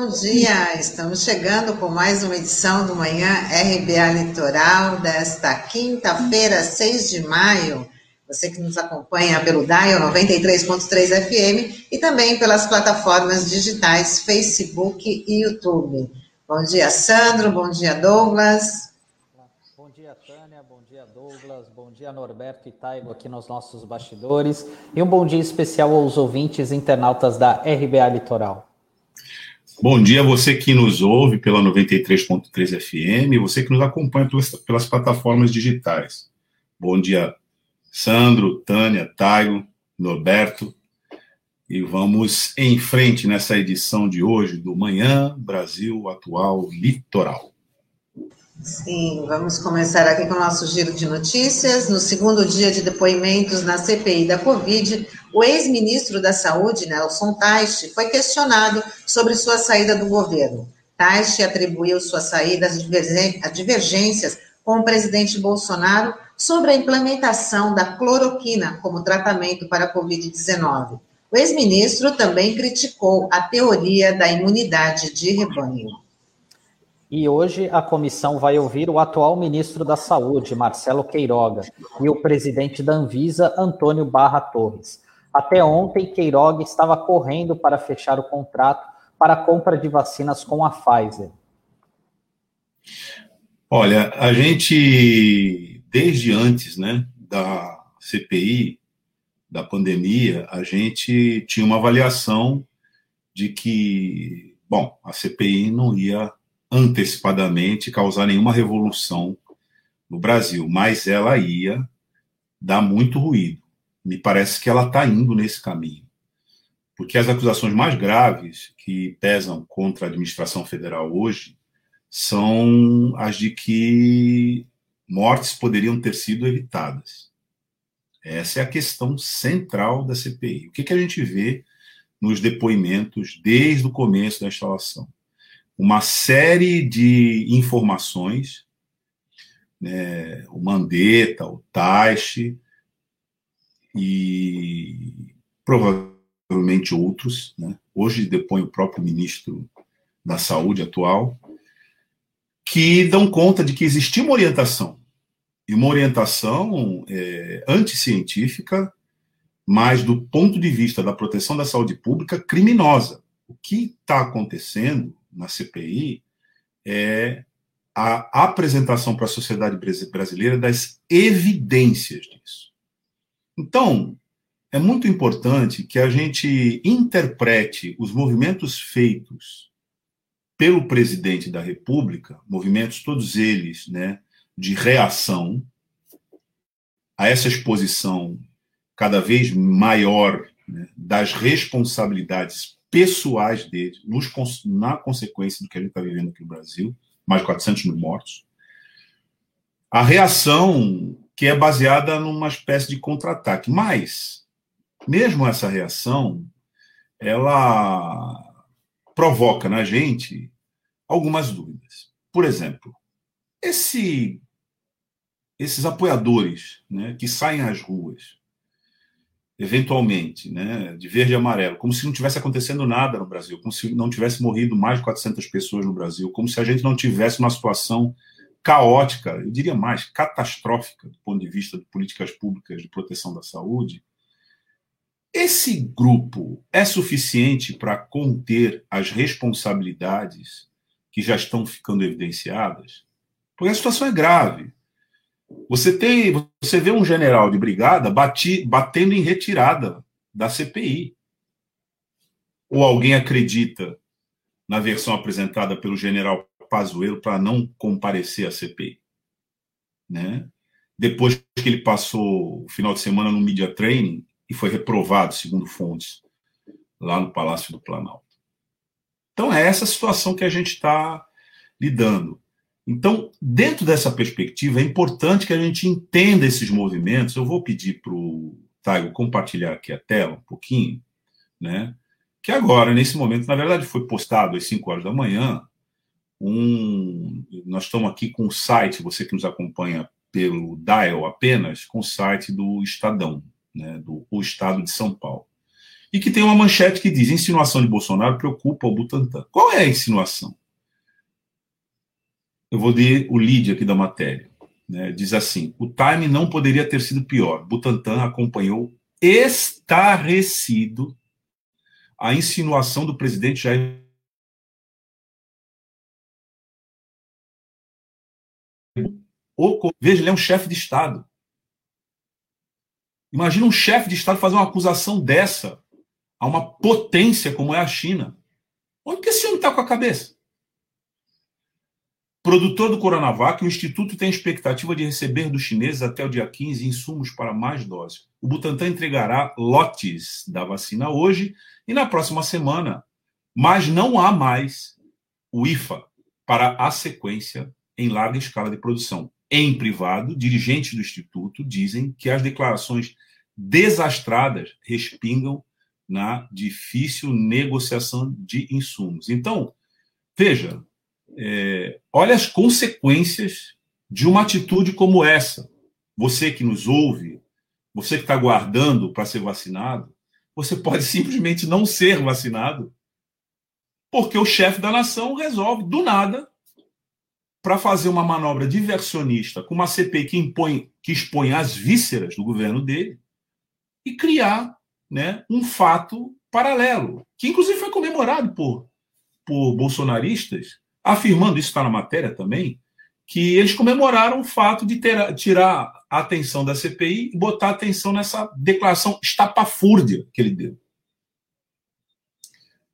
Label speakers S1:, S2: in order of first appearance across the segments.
S1: Bom dia. Estamos chegando com mais uma edição do Manhã RBA Litoral desta quinta-feira, 6 de maio. Você que nos acompanha pelo Dial 93.3 FM e também pelas plataformas digitais Facebook e YouTube. Bom dia, Sandro. Bom dia, Douglas.
S2: Bom dia, Tânia. Bom dia, Douglas. Bom dia, Norberto e Taigo aqui nos nossos bastidores. E um bom dia especial aos ouvintes internautas da RBA Litoral.
S3: Bom dia a você que nos ouve pela 93.3 FM, você que nos acompanha pelas, pelas, plataformas digitais. Bom dia, Sandro, Tânia, Taigo, Norberto. E vamos em frente nessa edição de hoje do Manhã Brasil Atual Litoral.
S1: Sim, vamos começar aqui com o nosso giro de notícias. No segundo dia de depoimentos na CPI da Covid, o ex-ministro da Saúde, Nelson Teich, foi questionado sobre sua saída do governo. Teich atribuiu sua saída a divergências com o presidente Bolsonaro sobre a implementação da cloroquina como tratamento para a Covid-19. O ex-ministro também criticou a teoria da imunidade de rebanho.
S2: E hoje a comissão vai ouvir o atual ministro da Saúde, Marcelo Queiroga, e o presidente da Anvisa, Antônio Barra Torres. Até ontem, Queiroga estava correndo para fechar o contrato para a compra de vacinas com a Pfizer.
S3: Olha, a gente, desde antes né, da CPI, da pandemia, a gente tinha uma avaliação de que, bom, a CPI não ia antecipadamente causar nenhuma revolução no Brasil, mas ela ia dar muito ruído. Me parece que ela está indo nesse caminho. Porque as acusações mais graves que pesam contra a administração federal hoje são as de que mortes poderiam ter sido evitadas. Essa é a questão central da CPI. O que, que a gente vê nos depoimentos desde o começo da instalação? Uma série de informações, né, o Mandetta, o Taixe e provavelmente outros, né, hoje depõe o próprio ministro da Saúde atual, que dão conta de que existia uma orientação, e uma orientação é, anticientífica, mas do ponto de vista da proteção da saúde pública, criminosa. O que está acontecendo na CPI é a apresentação para a sociedade brasileira das evidências disso. Então, é muito importante que a gente interprete os movimentos feitos pelo presidente da República, movimentos todos eles, né, de reação a essa exposição cada vez maior né, das responsabilidades pessoais dele, nos, na consequência do que a gente está vivendo aqui no Brasil, mais de 400 mil mortos. A reação que é baseada numa espécie de contra-ataque. Mas, mesmo essa reação, ela provoca na gente algumas dúvidas. Por exemplo, esse, esses apoiadores né, que saem às ruas eventualmente, né, de verde e amarelo, como se não tivesse acontecendo nada no Brasil, como se não tivesse morrido mais de 400 pessoas no Brasil, como se a gente não tivesse uma situação caótica, eu diria mais, catastrófica do ponto de vista de políticas públicas de proteção da saúde. Esse grupo é suficiente para conter as responsabilidades que já estão ficando evidenciadas? Porque a situação é grave. Você tem, você vê um general de brigada bati, batendo em retirada da CPI. Ou alguém acredita na versão apresentada pelo general Pazuello para não comparecer à CPI, né? Depois que ele passou o final de semana no media training e foi reprovado, segundo fontes, lá no Palácio do Planalto. Então é essa situação que a gente está lidando. Então, dentro dessa perspectiva, é importante que a gente entenda esses movimentos. Eu vou pedir para o Taigo compartilhar aqui a tela um pouquinho, né? Que agora, nesse momento, na verdade, foi postado às 5 horas da manhã. Um, nós estamos aqui com o site, você que nos acompanha pelo Dial apenas, com o site do Estadão, né, do o Estado de São Paulo. e que tem uma manchete que diz: insinuação de Bolsonaro preocupa o Butantan. Qual é a insinuação? Eu vou ler o lead aqui da matéria. Né? Diz assim: o time não poderia ter sido pior. Butantan acompanhou estarrecido a insinuação do presidente Jair Veja, ele é um chefe de Estado. Imagina um chefe de Estado fazer uma acusação dessa a uma potência como é a China. Onde que esse homem está com a cabeça? Produtor do Coronavac, o Instituto tem expectativa de receber dos chineses até o dia 15 insumos para mais doses. O Butantan entregará lotes da vacina hoje e na próxima semana, mas não há mais o IFA para a sequência em larga escala de produção. Em privado, dirigentes do Instituto dizem que as declarações desastradas respingam na difícil negociação de insumos. Então, veja, é, olha as consequências de uma atitude como essa. Você que nos ouve, você que está guardando para ser vacinado, você pode simplesmente não ser vacinado, porque o chefe da nação resolve, do nada, para fazer uma manobra diversionista com uma CPI que, impõe, que expõe as vísceras do governo dele e criar né, um fato paralelo, que inclusive foi comemorado por, por bolsonaristas, afirmando, isso está na matéria também, que eles comemoraram o fato de ter, tirar a atenção da CPI e botar atenção nessa declaração estapafúrdia que ele deu.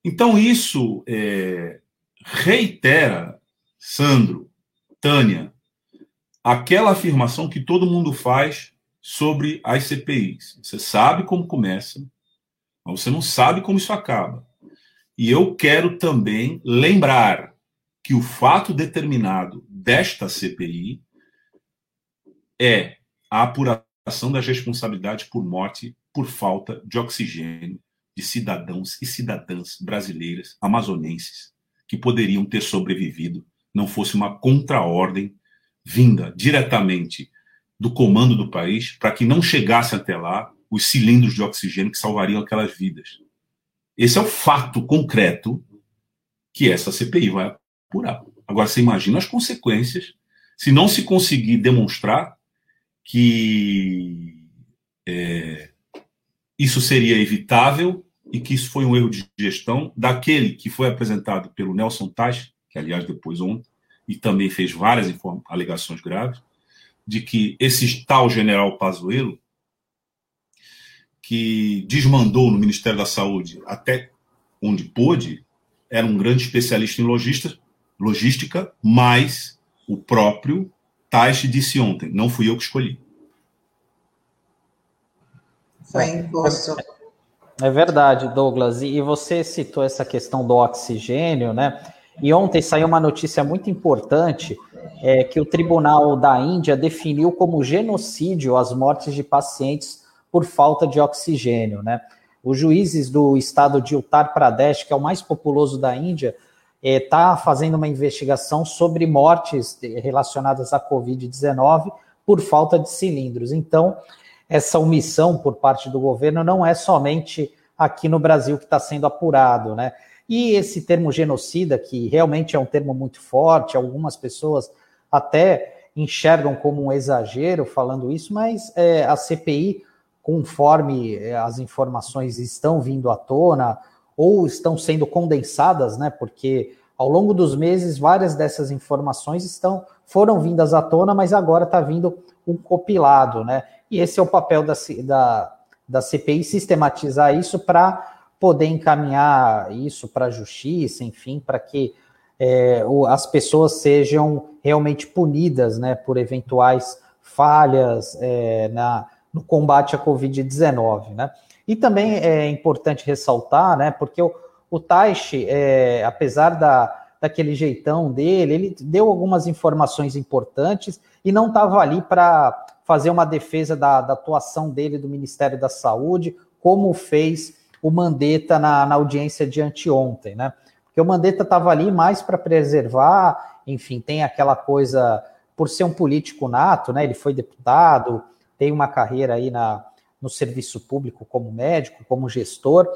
S3: Então, isso é, reitera, Sandro, Tânia, aquela afirmação que todo mundo faz sobre as CPIs. Você sabe como começa, mas você não sabe como isso acaba. E eu quero também lembrar que o fato determinado desta CPI é a apuração das responsabilidades por morte por falta de oxigênio de cidadãos e cidadãs brasileiras amazonenses que poderiam ter sobrevivido não fosse uma contraordem vinda diretamente do comando do país para que não chegasse até lá os cilindros de oxigênio que salvariam aquelas vidas. Esse é o fato concreto que essa CPI vai apurar. Agora, você imagina as consequências se não se conseguir demonstrar que é, isso seria evitável e que isso foi um erro de gestão daquele que foi apresentado pelo Nelson Tais, que aliás depois ontem, e também fez várias alegações graves, de que esse tal general Pazuello, que desmandou no Ministério da Saúde até onde pôde, era um grande especialista em logística, logística mas o próprio Taish disse ontem, não fui eu que escolhi.
S1: Foi imposto.
S2: É verdade, Douglas. E você citou essa questão do oxigênio, né? E ontem saiu uma notícia muito importante é, que o Tribunal da Índia definiu como genocídio as mortes de pacientes por falta de oxigênio, né? Os juízes do estado de Uttar Pradesh, que é o mais populoso da Índia, está é, fazendo uma investigação sobre mortes relacionadas à Covid-19 por falta de cilindros. Então, essa omissão por parte do governo não é somente aqui no Brasil que está sendo apurado, né? E esse termo genocida, que realmente é um termo muito forte, algumas pessoas até enxergam como um exagero falando isso, mas é, a CPI, conforme é, as informações estão vindo à tona ou estão sendo condensadas, né? Porque ao longo dos meses várias dessas informações estão foram vindas à tona, mas agora está vindo um compilado, né? E esse é o papel da, da, da CPI sistematizar isso para poder encaminhar isso para a justiça, enfim, para que é, as pessoas sejam realmente punidas né, por eventuais falhas é, na, no combate à Covid-19. Né? E também é importante ressaltar, né, porque o, o é, apesar da, daquele jeitão dele, ele deu algumas informações importantes e não estava ali para fazer uma defesa da, da atuação dele do Ministério da Saúde, como fez o Mandetta na, na audiência de anteontem, né? Porque o Mandetta estava ali mais para preservar, enfim, tem aquela coisa, por ser um político nato, né? Ele foi deputado, tem uma carreira aí na, no serviço público como médico, como gestor,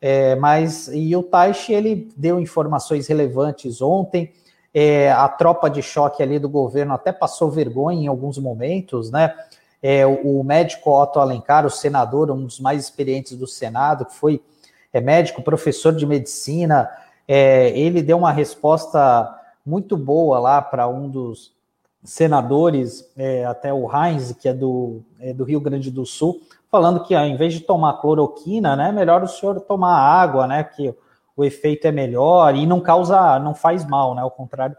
S2: é, mas e o Taishi ele deu informações relevantes ontem. É, a tropa de choque ali do governo até passou vergonha em alguns momentos, né? É, o, o, médico Otto Alencar, o senador, um dos mais experientes do Senado, que foi é, médico, professor de medicina, é, ele deu uma resposta muito boa lá para um dos senadores, é, até o Heinz, que é do, é do Rio Grande do Sul, falando que ao invés de tomar cloroquina, né, melhor o senhor tomar água, né, que o efeito é melhor e não causa, não faz mal, né, ao contrário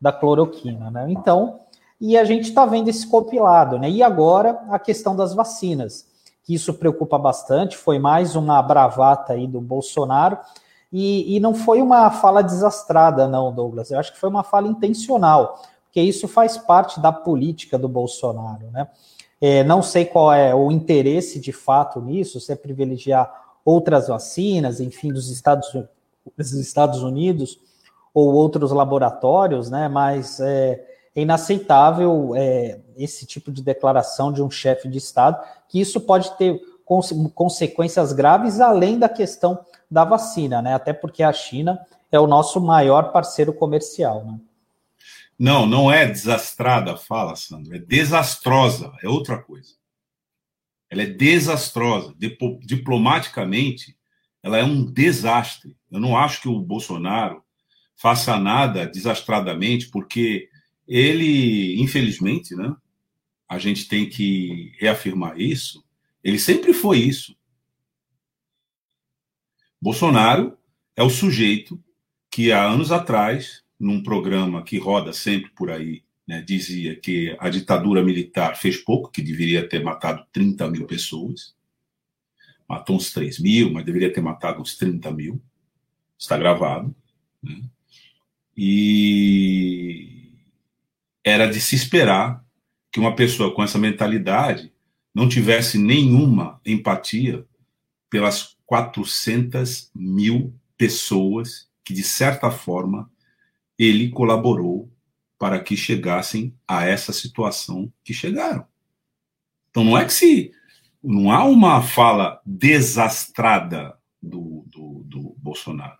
S2: da cloroquina, né. Então, e a gente está vendo esse compilado, né, e agora a questão das vacinas, que isso preocupa bastante, foi mais uma bravata aí do Bolsonaro, e, e não foi uma fala desastrada, não, Douglas, eu acho que foi uma fala intencional, porque isso faz parte da política do Bolsonaro, né, é, não sei qual é o interesse de fato nisso, se é privilegiar outras vacinas, enfim, dos Estados, dos Estados Unidos ou outros laboratórios, né? Mas é, é inaceitável é, esse tipo de declaração de um chefe de Estado, que isso pode ter consequências graves além da questão da vacina, né? Até porque a China é o nosso maior parceiro comercial, né?
S3: Não, não é desastrada fala, Sandro, é desastrosa, é outra coisa. Ela é desastrosa. Diplomaticamente, ela é um desastre. Eu não acho que o Bolsonaro faça nada desastradamente, porque ele, infelizmente, né, a gente tem que reafirmar isso, ele sempre foi isso. Bolsonaro é o sujeito que há anos atrás num programa que roda sempre por aí, né, dizia que a ditadura militar fez pouco, que deveria ter matado 30 mil pessoas. Matou uns 3 mil, mas deveria ter matado uns 30 mil. Está gravado. Né? E era de se esperar que uma pessoa com essa mentalidade não tivesse nenhuma empatia pelas 400 mil pessoas que, de certa forma, ele colaborou para que chegassem a essa situação que chegaram. Então não é que se não há uma fala desastrada do, do, do Bolsonaro.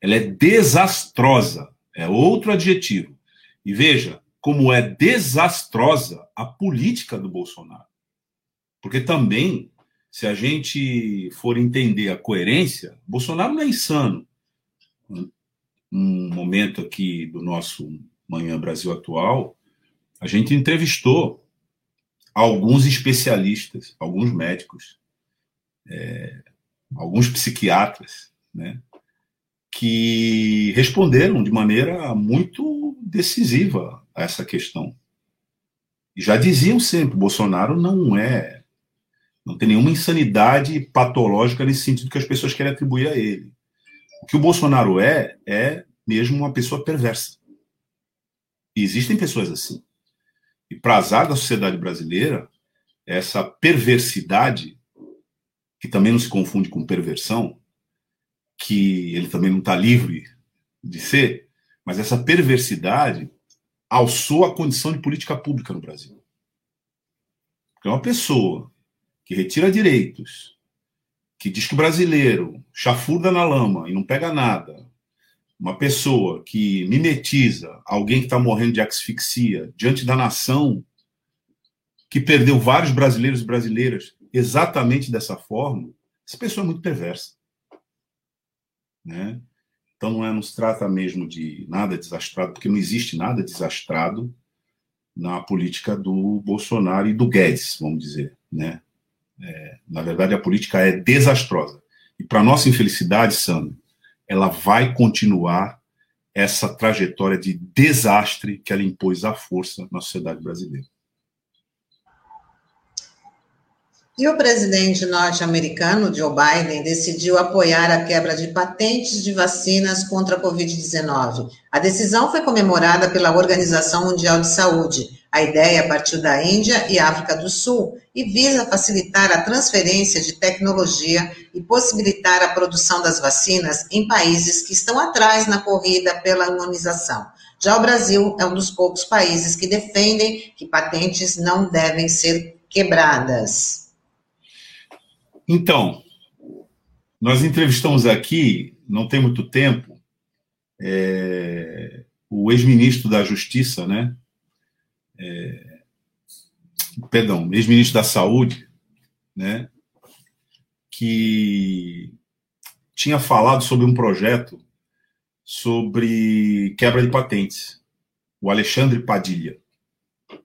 S3: Ela é desastrosa, é outro adjetivo. E veja como é desastrosa a política do Bolsonaro. Porque também, se a gente for entender a coerência, Bolsonaro não é insano um momento aqui do nosso Manhã Brasil Atual, a gente entrevistou alguns especialistas, alguns médicos, é, alguns psiquiatras, né, que responderam de maneira muito decisiva a essa questão. E já diziam sempre: Bolsonaro não é, não tem nenhuma insanidade patológica nesse sentido que as pessoas querem atribuir a ele. O que o Bolsonaro é, é mesmo uma pessoa perversa. E existem pessoas assim. E para azar da sociedade brasileira, essa perversidade, que também não se confunde com perversão, que ele também não está livre de ser, mas essa perversidade alçou a condição de política pública no Brasil. Porque uma pessoa que retira direitos, que diz que brasileiro chafurda na lama e não pega nada, uma pessoa que mimetiza alguém que está morrendo de asfixia diante da nação, que perdeu vários brasileiros e brasileiras exatamente dessa forma, essa pessoa é muito perversa. Né? Então não, é, não se trata mesmo de nada desastrado, porque não existe nada desastrado na política do Bolsonaro e do Guedes, vamos dizer. Né? É, na verdade, a política é desastrosa. E, para nossa infelicidade, Sandro, ela vai continuar essa trajetória de desastre que ela impôs à força na sociedade brasileira.
S1: E o presidente norte-americano, Joe Biden, decidiu apoiar a quebra de patentes de vacinas contra a Covid-19. A decisão foi comemorada pela Organização Mundial de Saúde. A ideia partiu da Índia e África do Sul e visa facilitar a transferência de tecnologia e possibilitar a produção das vacinas em países que estão atrás na corrida pela imunização. Já o Brasil é um dos poucos países que defendem que patentes não devem ser quebradas.
S3: Então, nós entrevistamos aqui, não tem muito tempo, é, o ex-ministro da Justiça, né? É, perdão, ex-ministro da Saúde, né? Que tinha falado sobre um projeto sobre quebra de patentes, o Alexandre Padilha.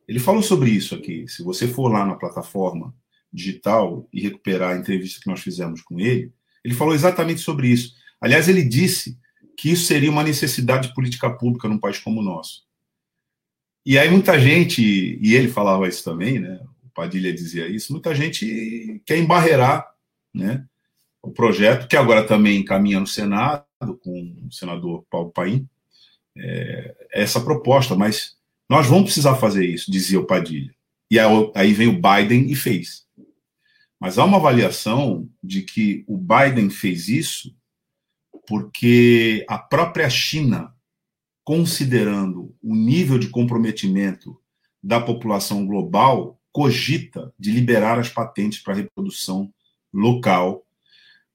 S3: Ele falou sobre isso aqui. Se você for lá na plataforma digital e recuperar a entrevista que nós fizemos com ele, ele falou exatamente sobre isso. Aliás, ele disse que isso seria uma necessidade de política pública num país como o nosso. E aí muita gente, e ele falava isso também, né? O Padilha dizia isso, muita gente quer embarrear, né? O projeto, que agora também caminha no Senado, com o senador Paulo Paim, é, essa proposta, mas nós vamos precisar fazer isso, dizia o Padilha. E aí vem o Biden e fez. Mas há uma avaliação de que o Biden fez isso porque a própria China, considerando o nível de comprometimento da população global, cogita de liberar as patentes para reprodução local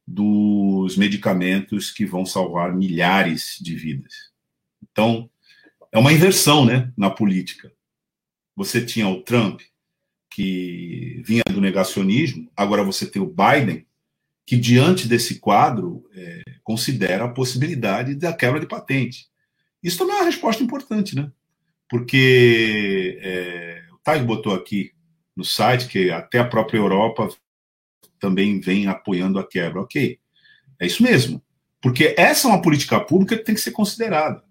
S3: dos medicamentos que vão salvar milhares de vidas. Então, é uma inversão né, na política. Você tinha o Trump, que vinha do negacionismo, agora você tem o Biden, que diante desse quadro é, considera a possibilidade da quebra de patente. Isso também é uma resposta importante, né? Porque é, o Thay botou aqui no site que até a própria Europa também vem apoiando a quebra. Ok, é isso mesmo. Porque essa é uma política pública que tem que ser considerada.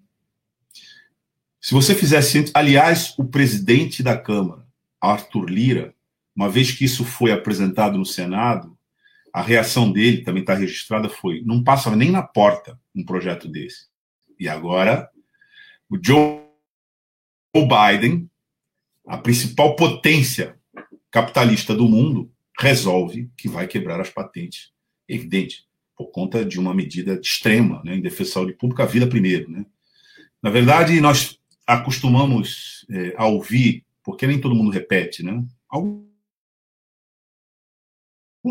S3: Se você fizesse, aliás, o presidente da Câmara, Arthur Lira, uma vez que isso foi apresentado no Senado, a reação dele também está registrada foi: não passa nem na porta um projeto desse. E agora, o Joe Biden, a principal potência capitalista do mundo, resolve que vai quebrar as patentes. Evidente, por conta de uma medida extrema né, em defesa da saúde pública, a vida primeiro. Né? Na verdade, nós acostumamos é, a ouvir, porque nem todo mundo repete, né? Alguns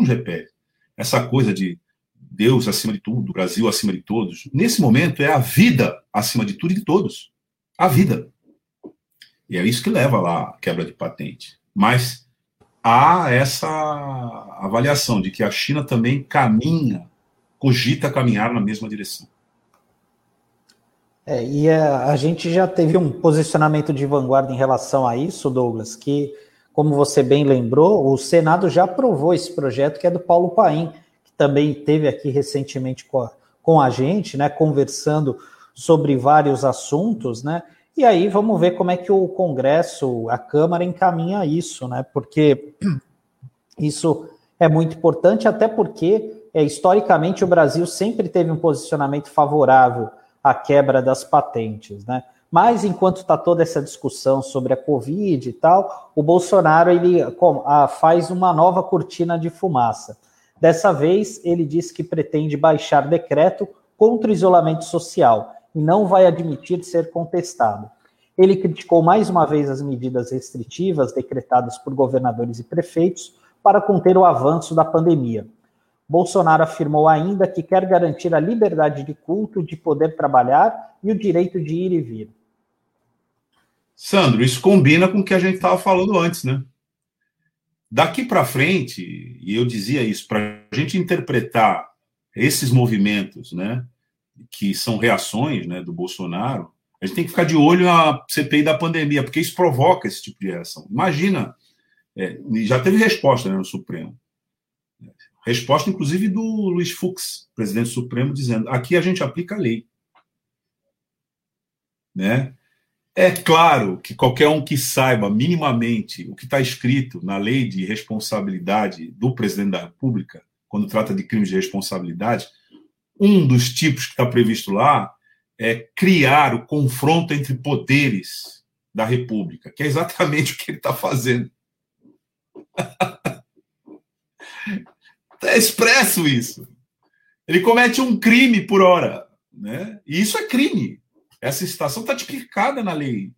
S3: repetem. Essa coisa de Deus acima de tudo, Brasil acima de todos. Nesse momento, é a vida acima de tudo e de todos. A vida. E é isso que leva lá quebra de patente. Mas há essa avaliação de que a China também caminha, cogita caminhar na mesma direção.
S2: É, e a, a, gente já teve um posicionamento de vanguarda em relação a isso, Douglas, que, como você bem lembrou, o Senado já aprovou esse projeto que é do Paulo Paim, que também teve aqui recentemente com a, com a gente, né, conversando sobre vários assuntos, né? E aí vamos ver como é que o Congresso, a Câmara encaminha isso, né? Porque isso é muito importante, até porque é, historicamente o Brasil sempre teve um posicionamento favorável à quebra das patentes, né? Mas enquanto está toda essa discussão sobre a Covid e tal, o Bolsonaro ele faz uma nova cortina de fumaça. Dessa vez, ele diz que pretende baixar decreto contra o isolamento social e não vai admitir ser contestado. Ele criticou mais uma vez as medidas restritivas decretadas por governadores e prefeitos para conter o avanço da pandemia. Bolsonaro afirmou ainda que quer garantir a liberdade de culto, de poder trabalhar e o direito de ir e vir.
S3: Sandro, isso combina com o que a gente estava falando antes, né? Daqui para frente, e eu dizia isso, para a gente interpretar esses movimentos, né, que são reações né, do Bolsonaro, a gente tem que ficar de olho na CPI da pandemia, porque isso provoca esse tipo de reação. Imagina, é, já teve resposta né, no Supremo. Resposta, inclusive, do Luiz Fux, presidente do Supremo, dizendo: aqui a gente aplica a lei. Né? É claro que qualquer um que saiba minimamente o que está escrito na lei de responsabilidade do presidente da República, quando trata de crimes de responsabilidade, um dos tipos que está previsto lá é criar o confronto entre poderes da República, que é exatamente o que ele está fazendo. é expresso isso. Ele comete um crime por hora, né? E isso é crime. Essa situação está tipificada na lei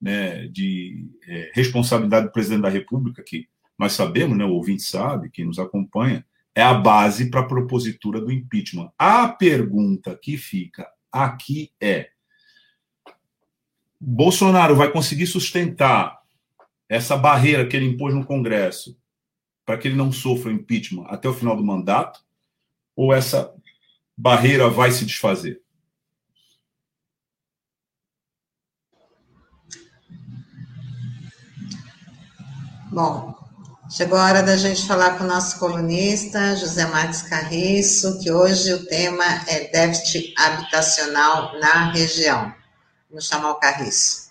S3: né, de é, responsabilidade do presidente da República, que nós sabemos, né, o ouvinte sabe, quem nos acompanha, é a base para a propositura do impeachment. A pergunta que fica aqui é: Bolsonaro vai conseguir sustentar essa barreira que ele impôs no Congresso para que ele não sofra impeachment até o final do mandato? Ou essa barreira vai se desfazer?
S1: Bom, chegou a hora da gente falar com o nosso colunista, José Marques Carriço, que hoje o tema é déficit habitacional na região. Vamos chamar o Carriço.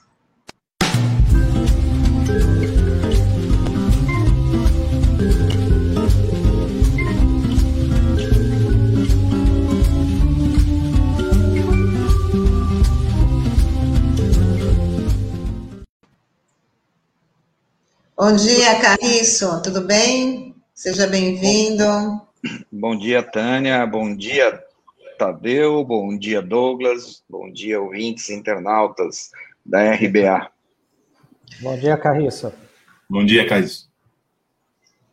S1: Bom dia, Carriço, tudo bem? Seja bem-vindo.
S4: Bom dia, Tânia. Bom dia, Tadeu. Bom dia, Douglas. Bom dia, ouvintes internautas da RBA.
S2: Bom dia, Carriço.
S3: Bom dia, Carriço.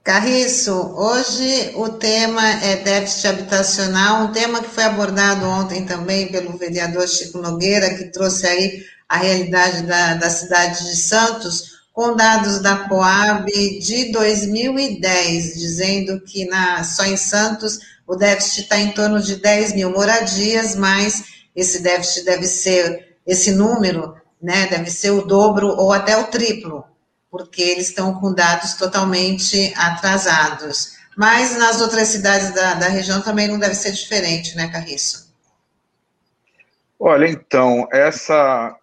S1: Carriço, hoje o tema é déficit habitacional, um tema que foi abordado ontem também pelo vereador Chico Nogueira, que trouxe aí a realidade da, da cidade de Santos com dados da Coab de 2010, dizendo que na, só em Santos o déficit está em torno de 10 mil moradias, mas esse déficit deve ser, esse número, né, deve ser o dobro ou até o triplo, porque eles estão com dados totalmente atrasados. Mas nas outras cidades da, da região também não deve ser diferente, né, Carriço?
S4: Olha, então, essa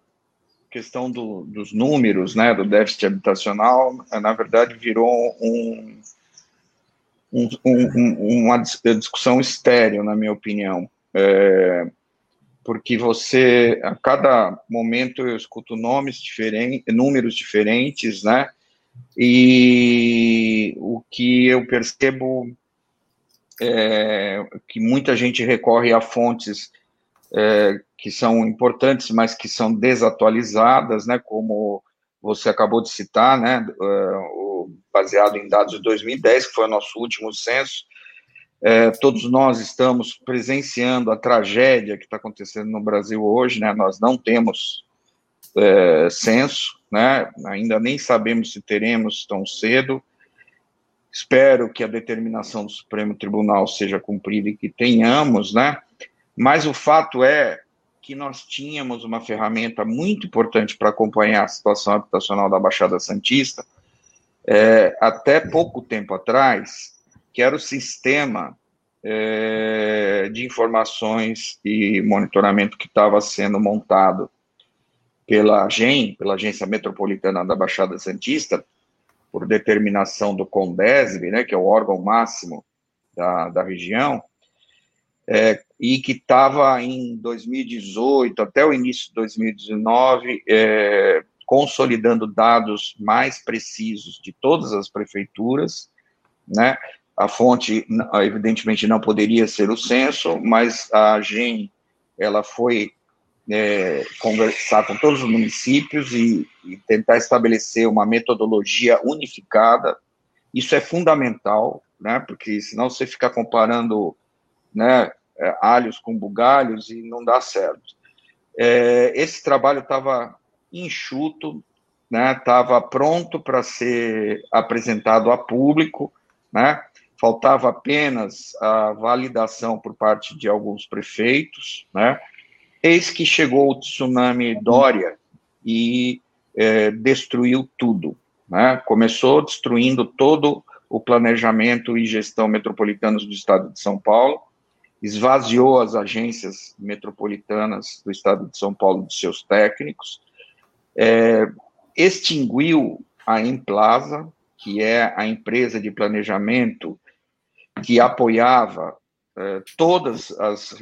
S4: questão do, dos números, né, do déficit habitacional, na verdade virou um, um, um, uma discussão estéreo, na minha opinião, é, porque você, a cada momento eu escuto nomes diferentes, números diferentes, né, e o que eu percebo é que muita gente recorre a fontes é, que são importantes, mas que são desatualizadas, né, como você acabou de citar, né, uh, baseado em dados de 2010, que foi o nosso último censo, é, todos nós estamos presenciando a tragédia que está acontecendo no Brasil hoje, né, nós não temos é, censo, né, ainda nem sabemos se teremos tão cedo, espero que a determinação do Supremo Tribunal seja cumprida e que tenhamos, né, mas o fato é que nós tínhamos uma ferramenta muito importante para acompanhar a situação habitacional da Baixada Santista, é, até pouco tempo atrás, que era o sistema é, de informações e monitoramento que estava sendo montado pela AGEM, pela Agência Metropolitana da Baixada Santista, por determinação do CONDESB, né, que é o órgão máximo da, da região, é, e que estava em 2018 até o início de 2019 é, consolidando dados mais precisos de todas as prefeituras, né? A fonte, evidentemente, não poderia ser o censo, mas a GEM, ela foi é, conversar com todos os municípios e, e tentar estabelecer uma metodologia unificada. Isso é fundamental, né? Porque senão você fica comparando né, é, alhos com bugalhos e não dá certo. É, esse trabalho estava enxuto, estava né, pronto para ser apresentado a público, né, faltava apenas a validação por parte de alguns prefeitos, né, eis que chegou o tsunami Dória e é, destruiu tudo. Né, começou destruindo todo o planejamento e gestão metropolitanos do estado de São Paulo, esvaziou as agências metropolitanas do estado de São Paulo de seus técnicos, é, extinguiu a Emplaza, que é a empresa de planejamento que apoiava é, todas as,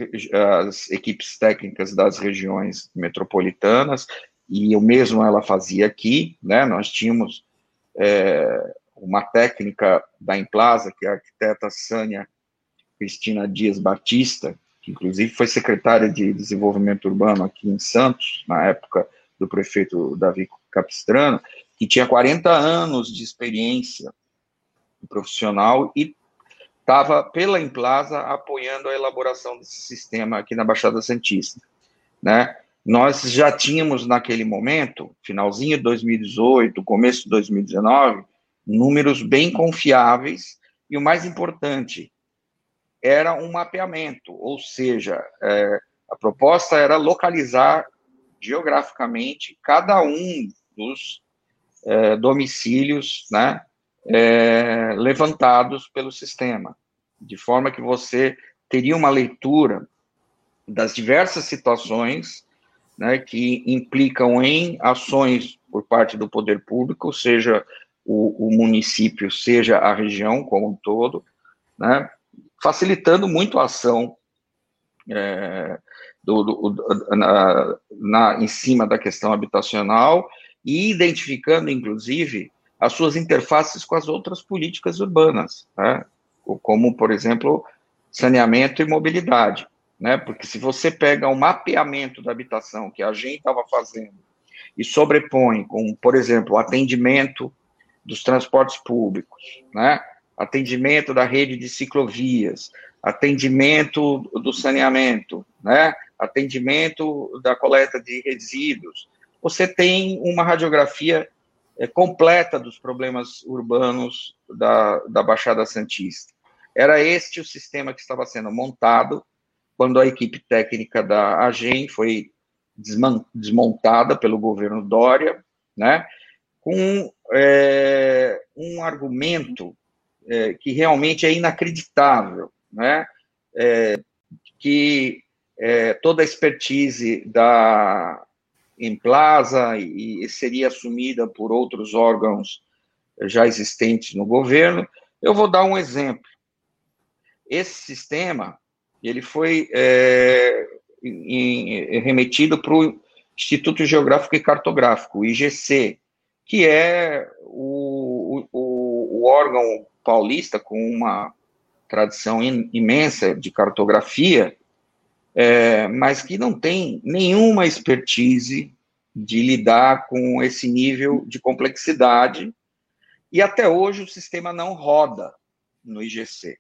S4: as, equipes técnicas das regiões metropolitanas, e o mesmo ela fazia aqui, né, nós tínhamos é, uma técnica da Emplaza, que é a arquiteta Sânia Cristina Dias Batista, que inclusive foi secretária de Desenvolvimento Urbano aqui em Santos, na época do prefeito Davi Capistrano, que tinha 40 anos de experiência profissional e estava pela Implaza apoiando a elaboração desse sistema aqui na Baixada Santista, né? Nós já tínhamos naquele momento, finalzinho de 2018, começo de 2019, números bem confiáveis e o mais importante era um mapeamento, ou seja, é, a proposta era localizar geograficamente cada um dos é, domicílios, né, é, levantados pelo sistema, de forma que você teria uma leitura das diversas situações né, que implicam em ações por parte do poder público, seja o, o município, seja a região como um todo, né, facilitando muito a ação é, do, do, na, na, em cima da questão habitacional e identificando, inclusive, as suas interfaces com as outras políticas urbanas, né? como, por exemplo, saneamento e mobilidade. Né? Porque se você pega o mapeamento da habitação que a gente estava fazendo e sobrepõe com, por exemplo, atendimento dos transportes públicos, né? Atendimento da rede de ciclovias, atendimento do saneamento, né? atendimento da coleta de resíduos, você tem uma radiografia é, completa dos problemas urbanos da, da Baixada Santista. Era este o sistema que estava sendo montado quando a equipe técnica da AGEM foi desmontada pelo governo Dória, né, com é, um argumento é, que realmente é inacreditável, né, é, que é, toda a expertise da, em Plaza e, e seria assumida por outros órgãos já existentes no governo. Eu vou dar um exemplo. Esse sistema ele foi é, em, remetido para o Instituto Geográfico e Cartográfico, o IGC, que é o, o, o órgão paulista com uma tradição imensa de cartografia, é, mas que não tem nenhuma expertise de lidar com esse nível de complexidade, e até hoje o sistema não roda no IGC.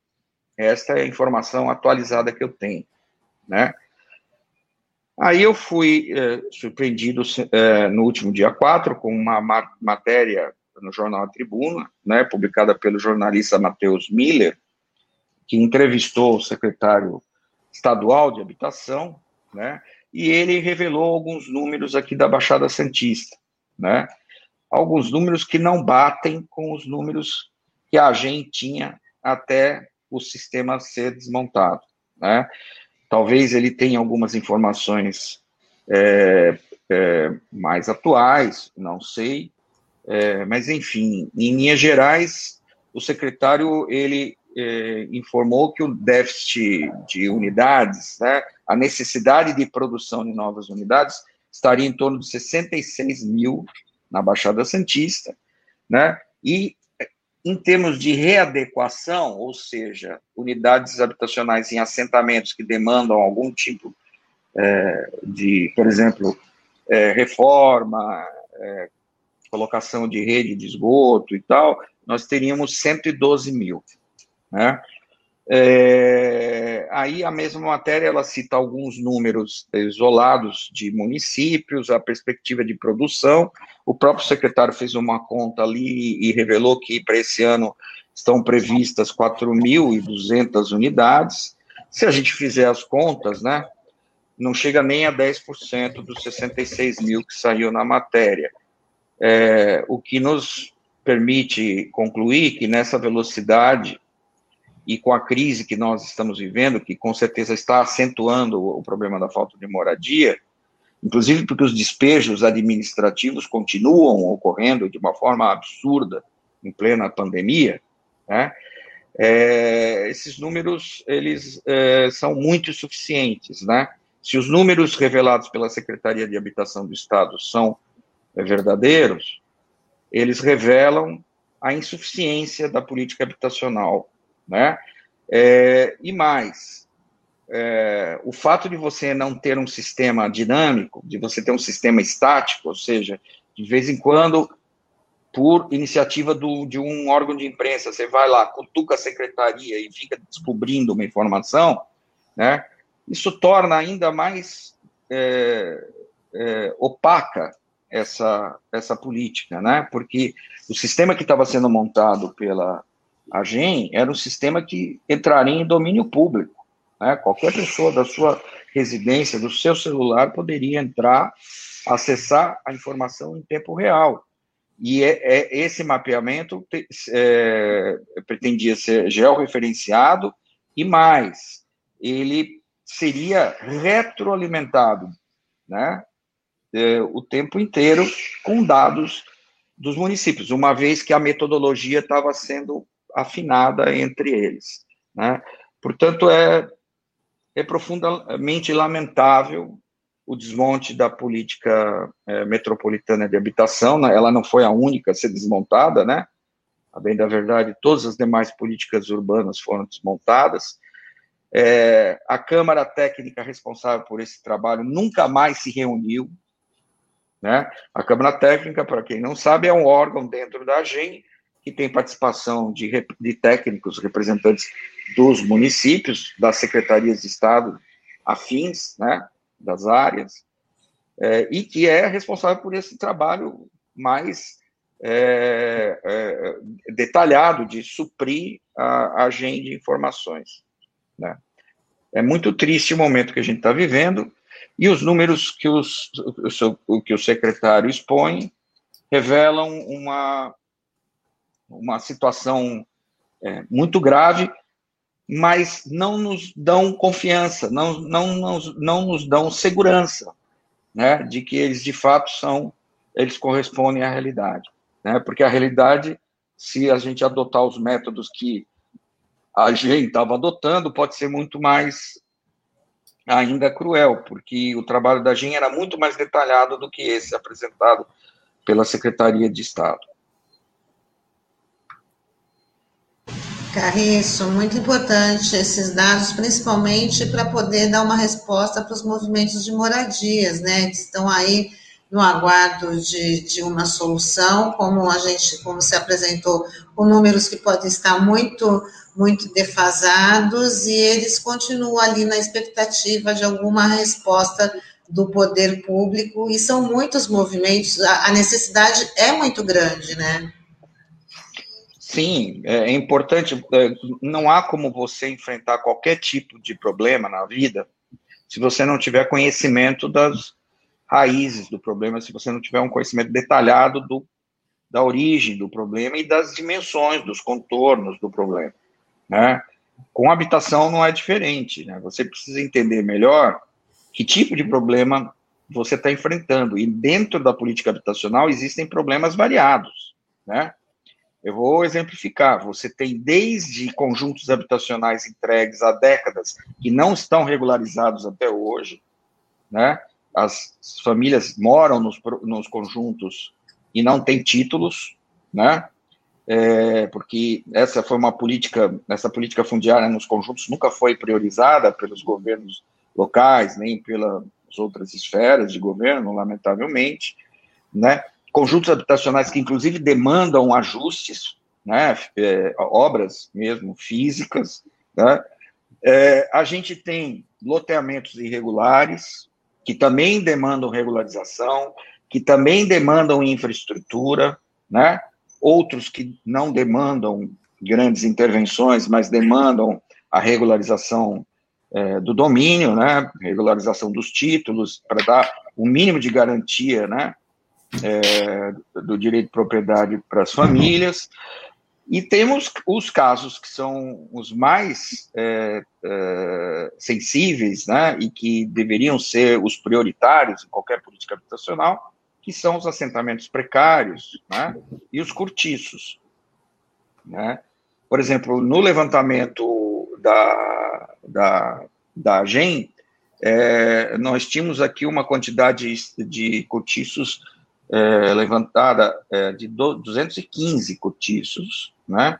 S4: Esta é a informação atualizada que eu tenho, né? Aí eu fui é, surpreendido é, no último dia 4 com uma ma matéria no jornal a Tribuna, né, publicada pelo jornalista Matheus Miller, que entrevistou o secretário estadual de habitação, né? E ele revelou alguns números aqui da Baixada Santista, né? Alguns números que não batem com os números que a gente tinha até o sistema ser desmontado, né? Talvez ele tenha algumas informações é, é, mais atuais, não sei, é, mas enfim, em linhas gerais, o secretário ele eh, informou que o déficit de unidades, né, a necessidade de produção de novas unidades, estaria em torno de 66 mil na Baixada Santista, né, e em termos de readequação, ou seja, unidades habitacionais em assentamentos que demandam algum tipo é, de, por exemplo, é, reforma, é, colocação de rede de esgoto e tal, nós teríamos 112 mil. Né? É, aí a mesma matéria ela cita alguns números isolados de municípios, a perspectiva de produção. O próprio secretário fez uma conta ali e revelou que para esse ano estão previstas 4.200 unidades. Se a gente fizer as contas, né, não chega nem a 10% dos 66 mil que saiu na matéria. É, o que nos permite concluir que nessa velocidade e com a crise que nós estamos vivendo, que com certeza está acentuando o problema da falta de moradia, inclusive porque os despejos administrativos continuam ocorrendo de uma forma absurda em plena pandemia, né? É, esses números eles é, são muito suficientes, né? Se os números revelados pela Secretaria de Habitação do Estado são verdadeiros, eles revelam a insuficiência da política habitacional né? É, e mais, é, o fato de você não ter um sistema dinâmico, de você ter um sistema estático, ou seja, de vez em quando, por iniciativa do, de um órgão de imprensa. Você vai lá, cutuca a secretaria e fica descobrindo uma informação, né? Isso torna ainda mais é, é, opaca essa, essa política, né? Porque o sistema que estava sendo montado pela AGEM era um sistema que entraria em domínio público. Né? Qualquer pessoa da sua residência, do seu celular, poderia entrar, acessar a informação em tempo real. E é, é esse mapeamento é, pretendia ser georreferenciado e mais, ele seria retroalimentado, né? É, o tempo inteiro com dados dos municípios, uma vez que a metodologia estava sendo afinada entre eles. Né? Portanto, é, é profundamente lamentável o desmonte da política é, metropolitana de habitação, né? ela não foi a única a ser desmontada, né? A bem da verdade, todas as demais políticas urbanas foram desmontadas. É, a Câmara Técnica responsável por esse trabalho nunca mais se reuniu, né? A Câmara Técnica, para quem não sabe, é um órgão dentro da AGEM que tem participação de, de técnicos, representantes dos municípios, das secretarias de Estado afins, né? das áreas, é, e que é responsável por esse trabalho mais é, é, detalhado de suprir a, a agenda de informações. Né? É muito triste o momento que a gente está vivendo, e os números que, os, o, que o secretário expõe revelam uma, uma situação é, muito grave mas não nos dão confiança, não, não, não, não nos dão segurança, né, de que eles de fato são, eles correspondem à realidade, né, porque a realidade, se a gente adotar os métodos que a gente estava adotando, pode ser muito mais ainda cruel, porque o trabalho da GEM era muito mais detalhado do que esse apresentado pela Secretaria de Estado.
S1: Carriço, muito importante esses dados, principalmente para poder dar uma resposta para os movimentos de moradias, né, que estão aí no aguardo de, de uma solução, como a gente, como se apresentou, com números que podem estar muito, muito defasados, e eles continuam ali na expectativa de alguma resposta do poder público, e são muitos movimentos, a, a necessidade é muito grande, né?
S4: Sim, é, é importante. É, não há como você enfrentar qualquer tipo de problema na vida se você não tiver conhecimento das raízes do problema, se você não tiver um conhecimento detalhado do, da origem do problema e das dimensões, dos contornos do problema. Né? Com habitação não é diferente. Né? Você precisa entender melhor que tipo de problema você está enfrentando. E dentro da política habitacional existem problemas variados. Né? Eu vou exemplificar. Você tem desde conjuntos habitacionais entregues há décadas que não estão regularizados até hoje, né? As famílias moram nos, nos conjuntos e não têm títulos, né? É, porque essa foi uma política, essa política fundiária nos conjuntos nunca foi priorizada pelos governos locais, nem pelas outras esferas de governo, lamentavelmente, né? conjuntos habitacionais que, inclusive, demandam ajustes, né, é, obras mesmo físicas. Né, é, a gente tem loteamentos irregulares, que também demandam regularização, que também demandam infraestrutura, né, outros que não demandam grandes intervenções, mas demandam a regularização é, do domínio, né, regularização dos títulos, para dar o mínimo de garantia, né, é, do direito de propriedade para as famílias. E temos os casos que são os mais é, é, sensíveis, né, e que deveriam ser os prioritários em qualquer política habitacional, que são os assentamentos precários, né, e os cortiços, né. Por exemplo, no levantamento da, da, da AGEM, é, nós tínhamos aqui uma quantidade de cortiços é, levantada é, de 215 cortiços, né?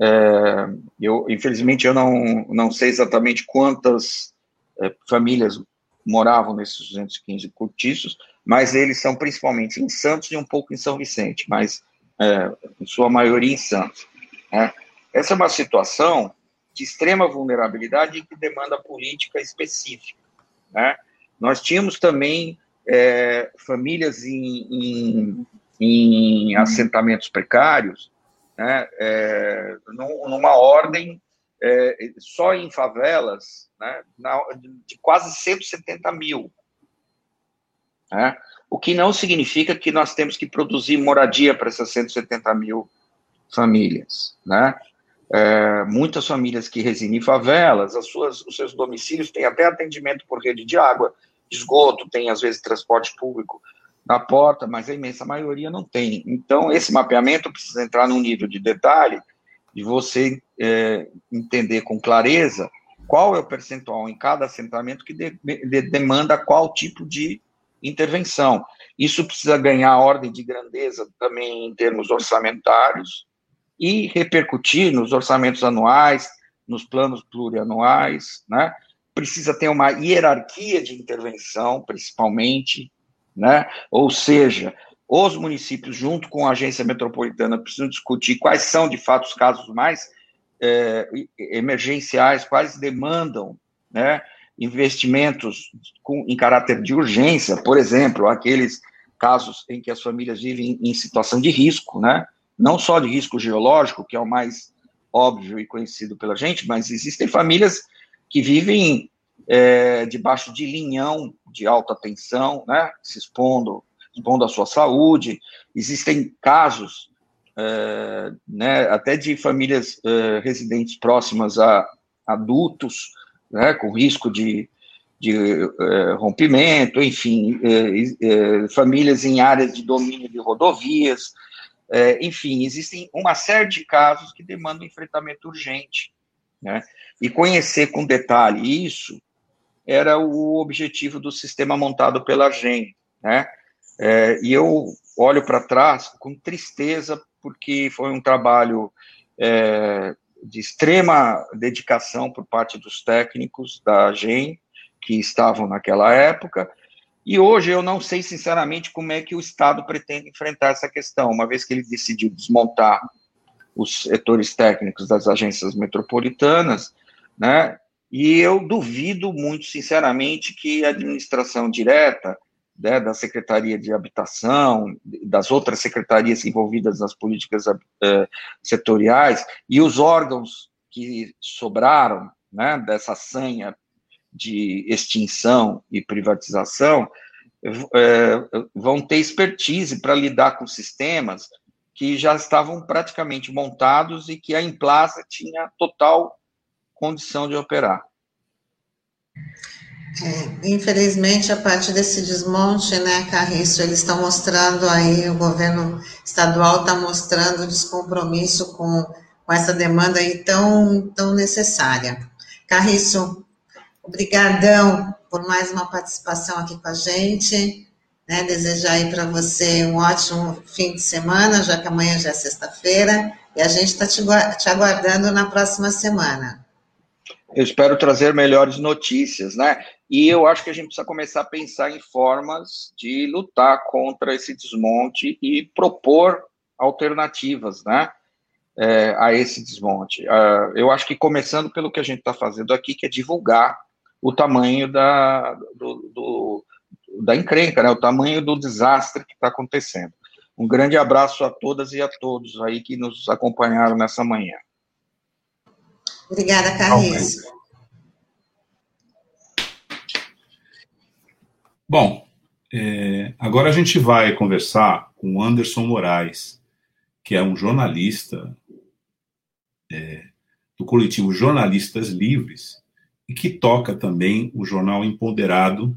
S4: É, eu, infelizmente, eu não, não sei exatamente quantas é, famílias moravam nesses 215 cortiços, mas eles são principalmente em Santos e um pouco em São Vicente, mas é, em sua maioria em Santos. Né? Essa é uma situação de extrema vulnerabilidade e que demanda política específica. Né? Nós tínhamos também é, famílias em, em, em, assentamentos precários, né? É, numa ordem é, só em favelas né? Na, de quase 170 mil. Né? O que não significa que nós temos que produzir moradia para essas 170 mil famílias. Né? É, muitas famílias que residem em favelas, as suas, os seus domicílios têm até atendimento por rede de água, esgoto, tem às vezes transporte público na porta, mas a imensa maioria não tem. Então, esse mapeamento precisa entrar num nível de detalhe de você é, entender com clareza qual é o percentual em cada assentamento que de, de, demanda qual tipo de intervenção. Isso precisa ganhar ordem de grandeza também em termos orçamentários, e repercutir nos orçamentos anuais, nos planos plurianuais, né? Precisa ter uma hierarquia de intervenção, principalmente, né? Ou seja, os municípios, junto com a agência metropolitana, precisam discutir quais são, de fato, os casos mais é, emergenciais, quais demandam, né? Investimentos com, em caráter de urgência, por exemplo, aqueles casos em que as famílias vivem em situação de risco, né? não só de risco geológico, que é o mais óbvio e conhecido pela gente, mas existem famílias que vivem é, debaixo de linhão de alta tensão, né, se expondo, expondo a sua saúde. Existem casos, é, né, até de famílias é, residentes próximas a adultos, né, com risco de, de é, rompimento, enfim, é, é, famílias em áreas de domínio de rodovias, enfim, existem uma série de casos que demandam enfrentamento urgente. Né? E conhecer com detalhe isso era o objetivo do sistema montado pela GEM. Né? É, e eu olho para trás com tristeza, porque foi um trabalho é, de extrema dedicação por parte dos técnicos da GEM, que estavam naquela época, e hoje eu não sei, sinceramente, como é que o Estado pretende enfrentar essa questão, uma vez que ele decidiu desmontar os setores técnicos das agências metropolitanas, né? E eu duvido muito, sinceramente, que a administração direta né, da Secretaria de Habitação, das outras secretarias envolvidas nas políticas uh, setoriais e os órgãos que sobraram né, dessa sanha de extinção e privatização é, vão ter expertise para lidar com sistemas que já estavam praticamente montados e que a Implaza tinha total condição de operar.
S1: É, infelizmente, a parte desse desmonte, né, Carriço, eles estão mostrando aí, o governo estadual está mostrando descompromisso com, com essa demanda aí tão, tão necessária. Carriço, Obrigadão por mais uma participação aqui com a gente. Né? Desejar aí para você um ótimo fim de semana, já que amanhã já é sexta-feira, e a gente está te, te aguardando na próxima semana.
S4: Eu espero trazer melhores notícias, né? E eu acho que a gente precisa começar a pensar em formas de lutar contra esse desmonte e propor alternativas, né? É, a esse desmonte. Uh, eu acho que começando pelo que a gente está fazendo aqui, que é divulgar o tamanho da, do, do, da encrenca, né, o tamanho do desastre que está acontecendo. Um grande abraço a todas e a todos aí que nos acompanharam nessa manhã.
S1: Obrigada, Carlos.
S3: Bom, é, agora a gente vai conversar com o Anderson Moraes, que é um jornalista é, do coletivo Jornalistas Livres, e que toca também o jornal Empoderado,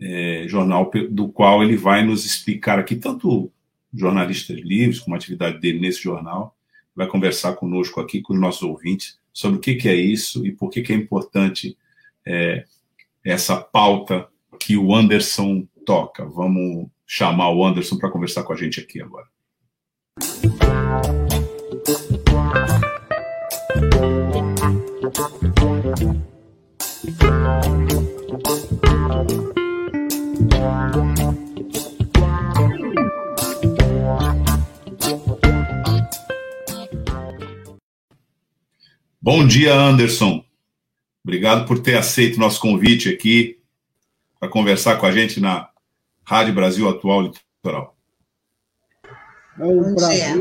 S3: é, jornal do qual ele vai nos explicar aqui, tanto jornalistas livres, como a atividade dele nesse jornal, vai conversar conosco aqui, com os nossos ouvintes, sobre o que, que é isso e por que, que é importante é, essa pauta que o Anderson toca. Vamos chamar o Anderson para conversar com a gente aqui agora. Bom dia, Anderson. Obrigado por ter aceito nosso convite aqui para conversar com a gente na Rádio Brasil Atual Litoral.
S5: É um prazer,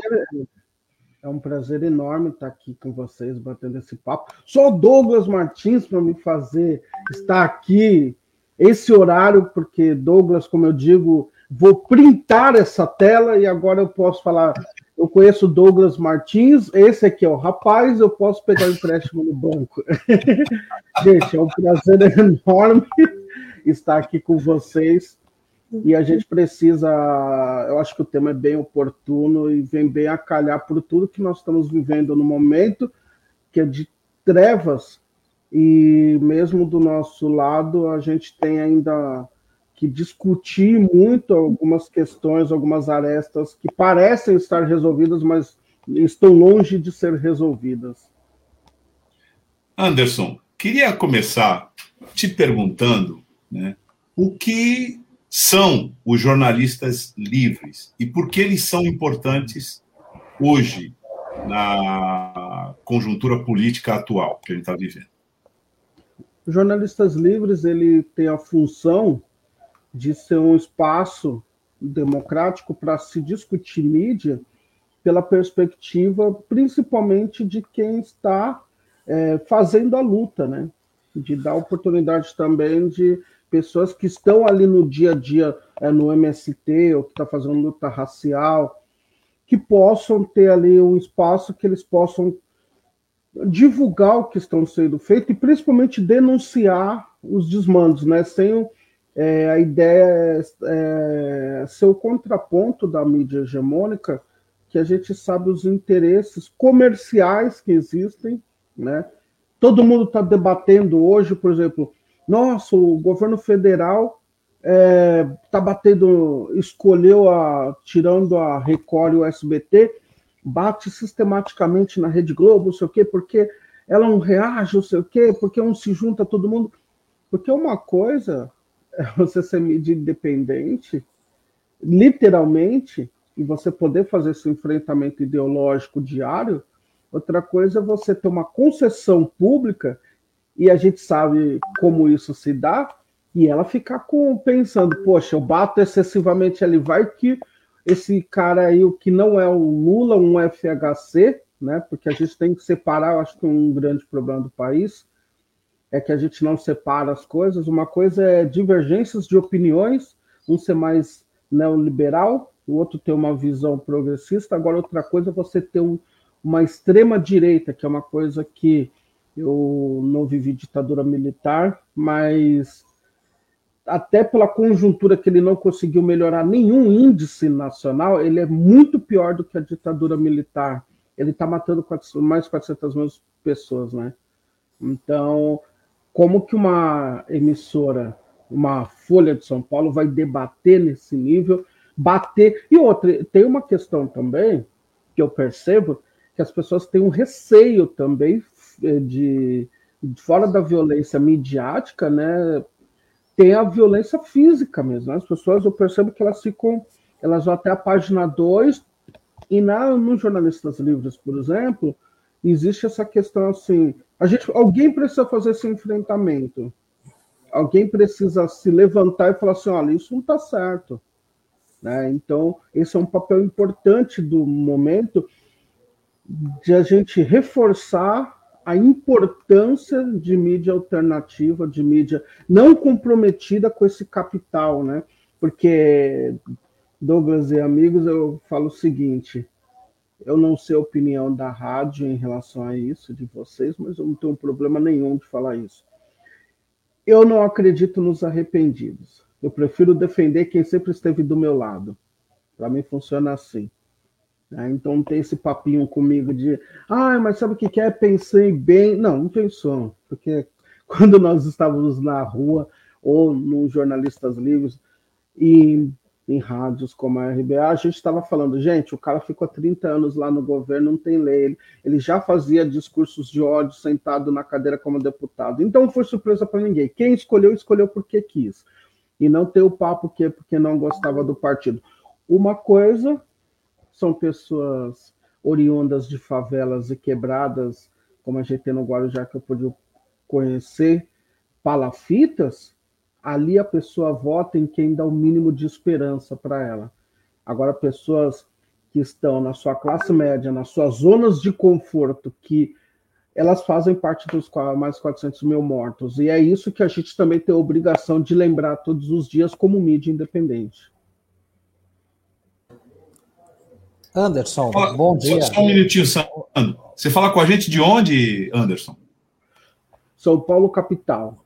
S5: é um prazer enorme estar aqui com vocês, batendo esse papo. Só Douglas Martins para me fazer estar aqui esse horário, porque Douglas, como eu digo, vou printar essa tela e agora eu posso falar. Eu conheço Douglas Martins, esse aqui é o rapaz, eu posso pegar o empréstimo no banco. Gente, é um prazer enorme estar aqui com vocês. E a gente precisa, eu acho que o tema é bem oportuno e vem bem a calhar por tudo que nós estamos vivendo no momento, que é de trevas, e mesmo do nosso lado, a gente tem ainda que discutir muito algumas questões, algumas arestas que parecem estar resolvidas, mas estão longe de ser resolvidas.
S3: Anderson, queria começar te perguntando né, o que são os jornalistas livres e por que eles são importantes hoje na conjuntura política atual que a gente está vivendo.
S5: Jornalistas livres ele tem a função de ser um espaço democrático para se discutir mídia pela perspectiva principalmente de quem está é, fazendo a luta, né? De dar oportunidade também de pessoas que estão ali no dia a dia é, no MST ou que está fazendo luta racial, que possam ter ali um espaço que eles possam divulgar o que estão sendo feito e principalmente denunciar os desmandos, né? Sem é, a ideia é, ser o contraponto da mídia hegemônica, que a gente sabe os interesses comerciais que existem, né? Todo mundo está debatendo hoje, por exemplo, nossa, o governo federal está é, tá batendo, escolheu a, tirando a Record e o SBT, bate sistematicamente na Rede Globo, não sei o quê, porque ela não reage, não sei o quê, porque um se junta todo mundo. Porque uma coisa é você ser mídia independente, literalmente, e você poder fazer esse enfrentamento ideológico diário, outra coisa é você ter uma concessão pública e a gente sabe como isso se dá, e ela ficar com, pensando, poxa, eu bato excessivamente ali, vai que esse cara aí, o que não é o Lula, um FHC, né? Porque a gente tem que separar, eu acho que um grande problema do país é que a gente não separa as coisas. Uma coisa é divergências de opiniões, um ser mais neoliberal, o outro ter uma visão progressista. Agora, outra coisa é você ter um, uma extrema direita, que é uma coisa que eu não vivi ditadura militar, mas até pela conjuntura que ele não conseguiu melhorar nenhum índice nacional, ele é muito pior do que a ditadura militar. Ele está matando mais de 400 mil pessoas, né? Então, como que uma emissora, uma Folha de São Paulo vai debater nesse nível, bater... E outra, tem uma questão também que eu percebo, que as pessoas têm um receio também é, de, de fora da violência midiática, né, tem a violência física mesmo. Né? As pessoas, eu percebo que elas ficam, elas vão até a página 2, e na, nos jornalistas livres, por exemplo, existe essa questão assim, a gente, alguém precisa fazer esse enfrentamento. Alguém precisa se levantar e falar assim, olha, isso não está certo. Né? Então, esse é um papel importante do momento de a gente reforçar a importância de mídia alternativa, de mídia não comprometida com esse capital, né? Porque, Douglas e amigos, eu falo o seguinte: eu não sei a opinião da rádio em relação a isso, de vocês, mas eu não tenho problema nenhum de falar isso. Eu não acredito nos arrependidos. Eu prefiro defender quem sempre esteve do meu lado. Para mim funciona assim. Né? Então não tem esse papinho comigo de, ah, mas sabe o que é? Pensei bem. Não, não pensou, porque quando nós estávamos na rua ou nos jornalistas livres e em rádios como a RBA, a gente estava falando, gente, o cara ficou 30 anos lá no governo, não tem lei, ele, ele já fazia discursos de ódio sentado na cadeira como deputado. Então não foi surpresa para ninguém. Quem escolheu, escolheu porque quis. E não ter o papo que porque não gostava do partido. Uma coisa são pessoas oriundas de favelas e quebradas como a gente tem no Guarujá, que eu pude conhecer, palafitas, ali a pessoa vota em quem dá o mínimo de esperança para ela. Agora, pessoas que estão na sua classe média, nas suas zonas de conforto, que elas fazem parte dos mais 400 mil mortos. E é isso que a gente também tem a obrigação de lembrar todos os dias como mídia independente.
S2: Anderson, bom dia.
S3: Só, só um minutinho, Sandro. Você fala com a gente de onde, Anderson?
S5: São Paulo, capital.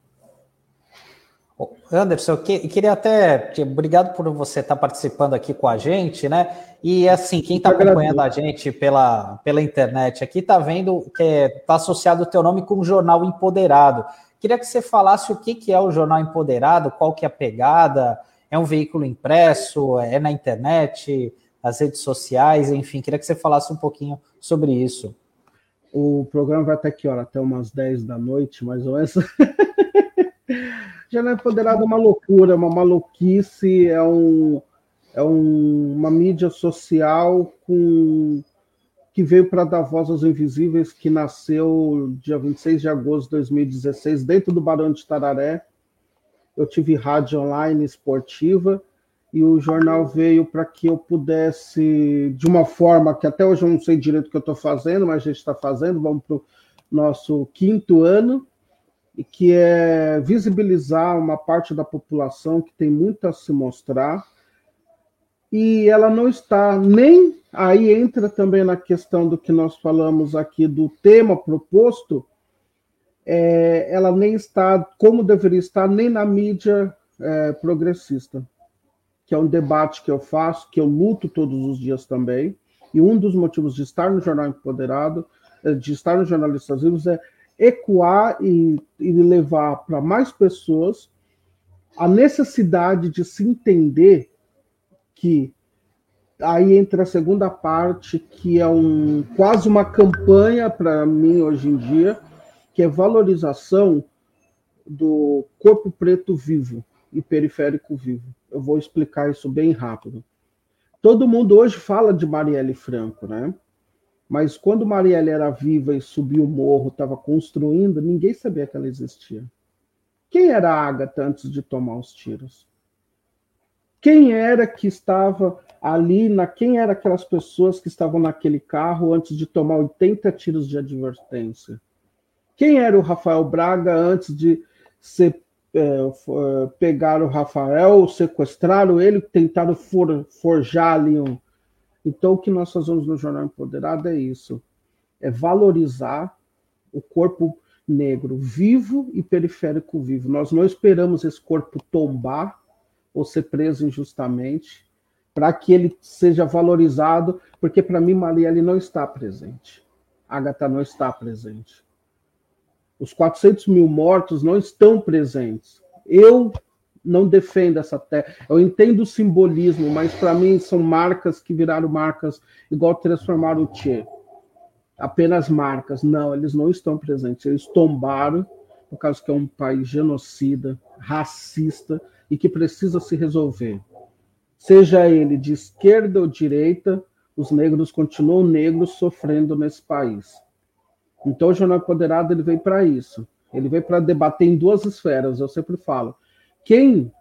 S2: Anderson, eu queria até. Obrigado por você estar participando aqui com a gente, né? E assim, quem está acompanhando a gente pela, pela internet aqui está vendo que está associado o teu nome com o Jornal Empoderado. Queria que você falasse o que, que é o Jornal Empoderado, qual que é a pegada, é um veículo impresso, é na internet, nas redes sociais, enfim, queria que você falasse um pouquinho sobre isso.
S5: O programa vai até que hora? Até umas 10 da noite, mais ou menos. Jornal Empoderado é uma loucura, uma maluquice, é, um, é um, uma mídia social com, que veio para dar voz aos invisíveis, que nasceu dia 26 de agosto de 2016, dentro do Barão de Tararé. Eu tive rádio online esportiva e o jornal veio para que eu pudesse, de uma forma que até hoje eu não sei direito o que eu estou fazendo, mas a gente está fazendo, vamos para o nosso quinto ano, e que é visibilizar uma parte da população que tem muito a se mostrar, e ela não está nem aí entra também na questão do que nós falamos aqui do tema proposto, é, ela nem está como deveria estar nem na mídia é, progressista que é um debate que eu faço, que eu luto todos os dias também. E um dos motivos de estar no Jornal Empoderado, eh, de estar no Jornalistas Vivos, é ecoar e, e levar para mais pessoas a necessidade de se entender que aí entra a segunda parte, que é um quase uma campanha para mim hoje em dia, que é valorização do corpo preto vivo e periférico vivo. Eu vou explicar isso bem rápido. Todo mundo hoje fala de Marielle Franco, né? Mas quando Marielle era viva e subiu o morro, estava construindo, ninguém sabia que ela existia. Quem era a Agatha antes de tomar os tiros? Quem era que estava ali, na, quem eram aquelas pessoas que estavam naquele carro antes de tomar 80 tiros de advertência? Quem era o Rafael Braga antes de ser é, é, pegaram o Rafael, sequestraram ele, tentaram for, forjar ali um. Então, o que nós fazemos no Jornal Empoderado é isso: é valorizar o corpo negro vivo e periférico vivo. Nós não esperamos esse corpo tombar ou ser preso injustamente para que ele seja valorizado, porque para mim Marielle não está presente. Agatha não está presente. Os 400 mil mortos não estão presentes. Eu não defendo essa terra. Eu entendo o simbolismo, mas para mim são marcas que viraram marcas igual transformaram o Tchê. Apenas marcas. Não, eles não estão presentes. Eles tombaram por causa que é um país genocida, racista e que precisa se resolver. Seja ele de esquerda ou direita, os negros continuam negros sofrendo nesse país. Então o Jornal Empoderado ele veio para isso. Ele veio para debater em duas esferas, eu sempre falo. Quem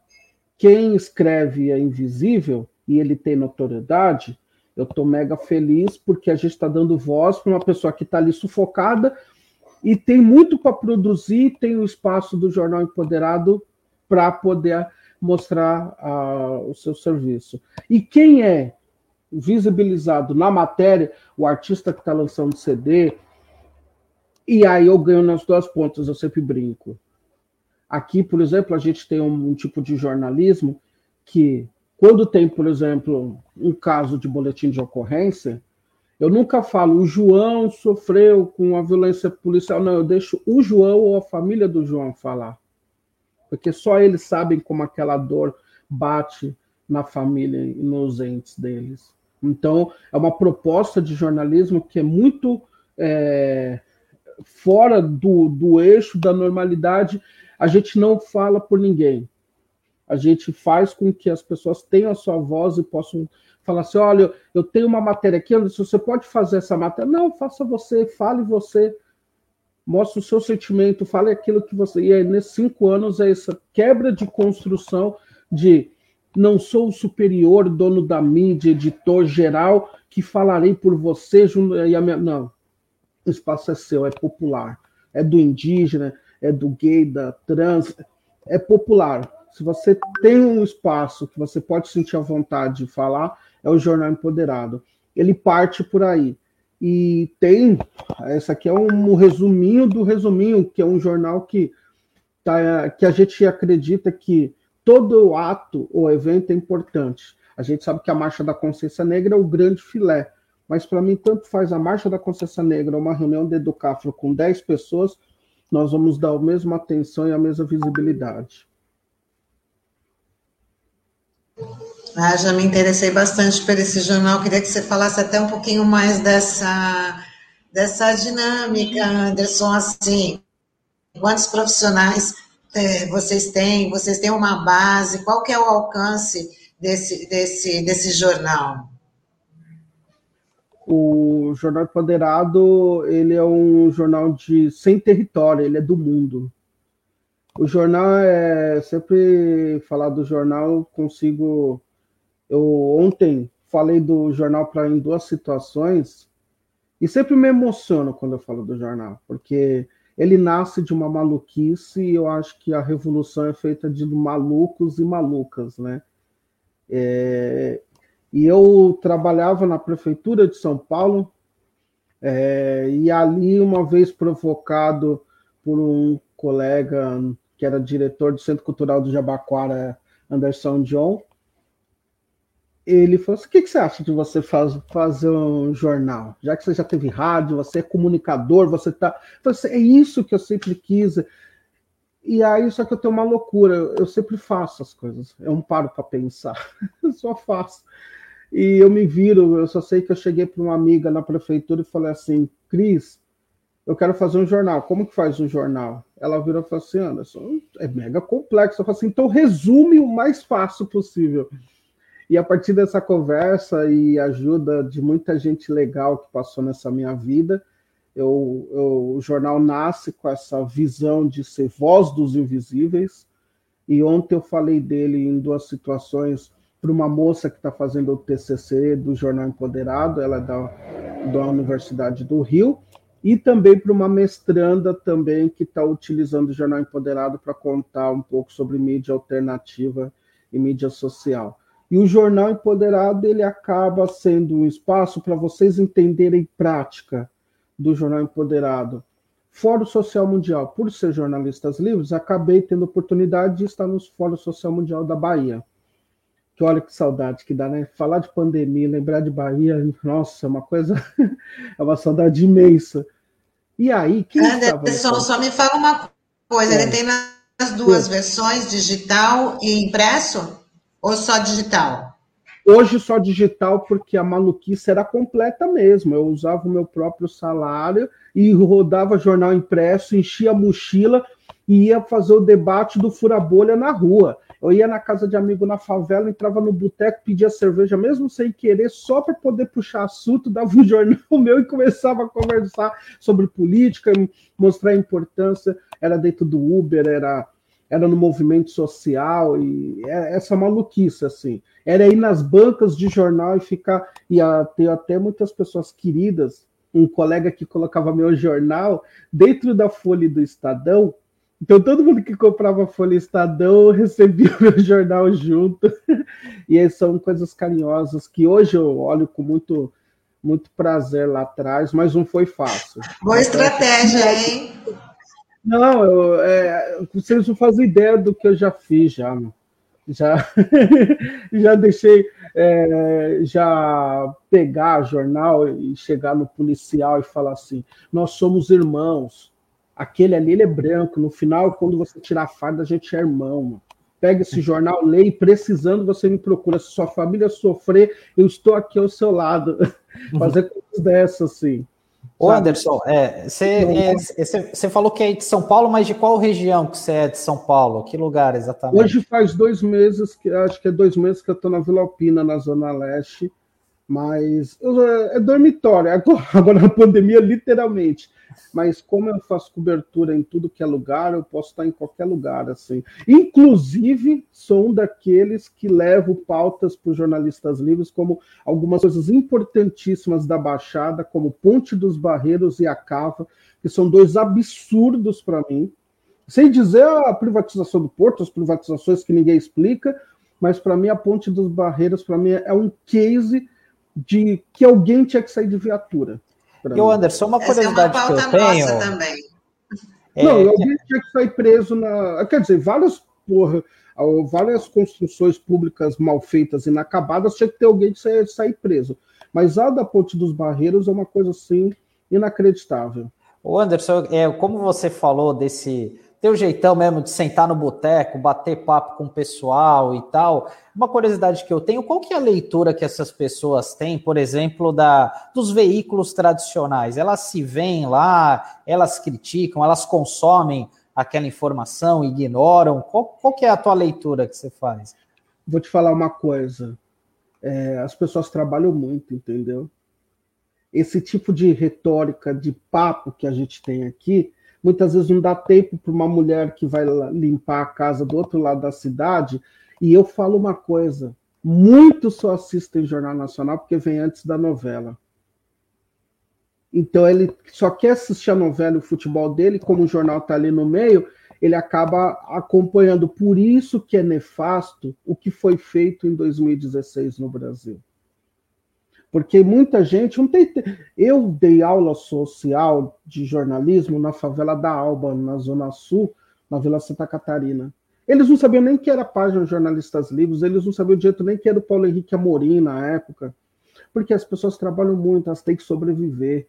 S5: quem escreve é invisível e ele tem notoriedade, eu estou mega feliz porque a gente está dando voz para uma pessoa que está ali sufocada e tem muito para produzir, tem o espaço do Jornal Empoderado para poder mostrar uh, o seu serviço. E quem é visibilizado na matéria, o artista que está lançando CD, e aí eu ganho nas duas pontas, eu sempre brinco. Aqui, por exemplo, a gente tem um, um tipo de jornalismo que, quando tem, por exemplo, um caso de boletim de ocorrência, eu nunca falo o João sofreu com a violência policial, não, eu deixo o João ou a família do João falar. Porque só eles sabem como aquela dor bate na família e nos entes deles. Então, é uma proposta de jornalismo que é muito é, fora do, do eixo da normalidade, a gente não fala por ninguém. A gente faz com que as pessoas tenham a sua voz e possam falar assim: olha, eu tenho uma matéria aqui, se você pode fazer essa matéria. Não, faça você, fale você. mostre o seu sentimento, fale aquilo que você. E aí, nesses cinco anos, é essa quebra de construção de não sou o superior, dono da mídia, editor geral, que falarei por você. E a minha... Não. O espaço é seu, é popular. É do indígena, é do gay, da trans. É popular. Se você tem um espaço que você pode sentir a vontade de falar, é o Jornal Empoderado. Ele parte por aí. E tem, essa aqui é um resuminho do resuminho, que é um jornal que, tá, que a gente acredita que todo ato ou evento é importante. A gente sabe que a Marcha da Consciência Negra é o grande filé, mas para mim, tanto faz a Marcha da Consciência Negra uma reunião de Educafro com 10 pessoas, nós vamos dar a mesma atenção e a mesma visibilidade.
S1: Ah, já me interessei bastante por esse jornal. Queria que você falasse até um pouquinho mais dessa, dessa dinâmica, Anderson. Assim, quantos profissionais é, vocês têm? Vocês têm uma base? Qual que é o alcance desse, desse, desse jornal?
S5: O Jornal Empoderado, ele é um jornal de sem território, ele é do mundo. O jornal é sempre falar do jornal, consigo eu ontem falei do jornal para em duas situações e sempre me emociono quando eu falo do jornal, porque ele nasce de uma maluquice e eu acho que a revolução é feita de malucos e malucas, né? É, e eu trabalhava na prefeitura de São Paulo é, e ali uma vez provocado por um colega que era diretor do Centro Cultural do Jabaquara, Anderson John, ele falou assim: o que, que você acha de você faz, fazer um jornal? Já que você já teve rádio, você é comunicador, você tá. Assim, é isso que eu sempre quis. E aí, só que eu tenho uma loucura, eu sempre faço as coisas, eu não paro para pensar, eu só faço. E eu me viro, eu só sei que eu cheguei para uma amiga na prefeitura e falei assim: Cris, eu quero fazer um jornal, como que faz um jornal? Ela virou e falou assim: Anderson, é mega complexo. Eu falei assim: então resume o mais fácil possível. E a partir dessa conversa e ajuda de muita gente legal que passou nessa minha vida, eu, eu, o jornal nasce com essa visão de ser voz dos invisíveis. E ontem eu falei dele em duas situações para uma moça que está fazendo o TCC do Jornal Empoderado, ela é da, da Universidade do Rio, e também para uma mestranda também que está utilizando o Jornal Empoderado para contar um pouco sobre mídia alternativa e mídia social. E o Jornal Empoderado ele acaba sendo um espaço para vocês entenderem prática do Jornal Empoderado. Fórum Social Mundial, por ser jornalistas livres, acabei tendo oportunidade de estar no Fórum Social Mundial da Bahia. Que olha que saudade que dá, né? Falar de pandemia, lembrar de Bahia, nossa, é uma coisa, é uma saudade imensa. E aí,
S1: quem Anderson, só me fala uma coisa, é. ele tem nas duas é. versões, digital e impresso? Ou só digital?
S5: Hoje só digital, porque a maluquice era completa mesmo. Eu usava o meu próprio salário e rodava jornal impresso, enchia a mochila e ia fazer o debate do fura-bolha na rua. Eu ia na casa de amigo na favela, entrava no boteco, pedia cerveja, mesmo sem querer, só para poder puxar assunto, dava um jornal meu e começava a conversar sobre política, mostrar a importância. Era dentro do Uber, era era no movimento social e é essa maluquice assim. Era ir nas bancas de jornal e ficar e ter até muitas pessoas queridas, um colega que colocava meu jornal dentro da folha do Estadão. Então todo mundo que comprava folha Estadão recebia meu jornal junto. e são coisas carinhosas que hoje eu olho com muito muito prazer lá atrás, mas não foi fácil.
S1: Boa estratégia, hein?
S5: Não, eu, é, vocês não fazem ideia do que eu já fiz já. Já, já deixei é, já pegar jornal e chegar no policial e falar assim: nós somos irmãos. Aquele ali ele é branco. No final, quando você tirar a farda, a gente é irmão. Pega esse jornal, lê e precisando você me procura. Se sua família sofrer, eu estou aqui ao seu lado. Fazer coisas dessas, assim.
S2: Ô Anderson, você é, é, falou que é de São Paulo, mas de qual região que você é de São Paulo? Que lugar exatamente?
S5: Hoje faz dois meses, que acho que é dois meses que eu estou na Vila Alpina, na Zona Leste, Mas é dormitório, agora, agora na pandemia, literalmente. Mas como eu faço cobertura em tudo que é lugar, eu posso estar em qualquer lugar, assim. Inclusive, sou um daqueles que levo pautas para os jornalistas livres, como algumas coisas importantíssimas da Baixada, como Ponte dos Barreiros e a Cava, que são dois absurdos para mim. Sem dizer a privatização do porto, as privatizações que ninguém explica, mas para mim a Ponte dos Barreiros, para mim, é um case de que alguém tinha que sair de viatura.
S2: E o Anderson, uma curiosidade é uma que eu tenho. Também.
S5: É... Não, alguém tinha que sair preso na. Quer dizer, várias, porra, várias construções públicas mal feitas, inacabadas, tinha que ter alguém que sair, sair preso. Mas a da Ponte dos Barreiros é uma coisa assim inacreditável.
S2: O Anderson, é, como você falou desse ter o jeitão mesmo de sentar no boteco, bater papo com o pessoal e tal. Uma curiosidade que eu tenho, qual que é a leitura que essas pessoas têm, por exemplo, da, dos veículos tradicionais? Elas se veem lá, elas criticam, elas consomem aquela informação, ignoram? Qual, qual que é a tua leitura que você faz?
S5: Vou te falar uma coisa. É, as pessoas trabalham muito, entendeu? Esse tipo de retórica, de papo que a gente tem aqui, muitas vezes não dá tempo para uma mulher que vai limpar a casa do outro lado da cidade. E eu falo uma coisa: muitos só assistem Jornal Nacional porque vem antes da novela. Então ele só quer assistir a novela e o futebol dele, como o jornal está ali no meio, ele acaba acompanhando. Por isso que é nefasto o que foi feito em 2016 no Brasil. Porque muita gente não tem. Eu dei aula social de jornalismo na favela da Alba, na Zona Sul, na Vila Santa Catarina. Eles não sabiam nem que era a página Jornalistas Livres, eles não sabiam direito nem que era o Paulo Henrique Amorim na época. Porque as pessoas trabalham muito, elas têm que sobreviver.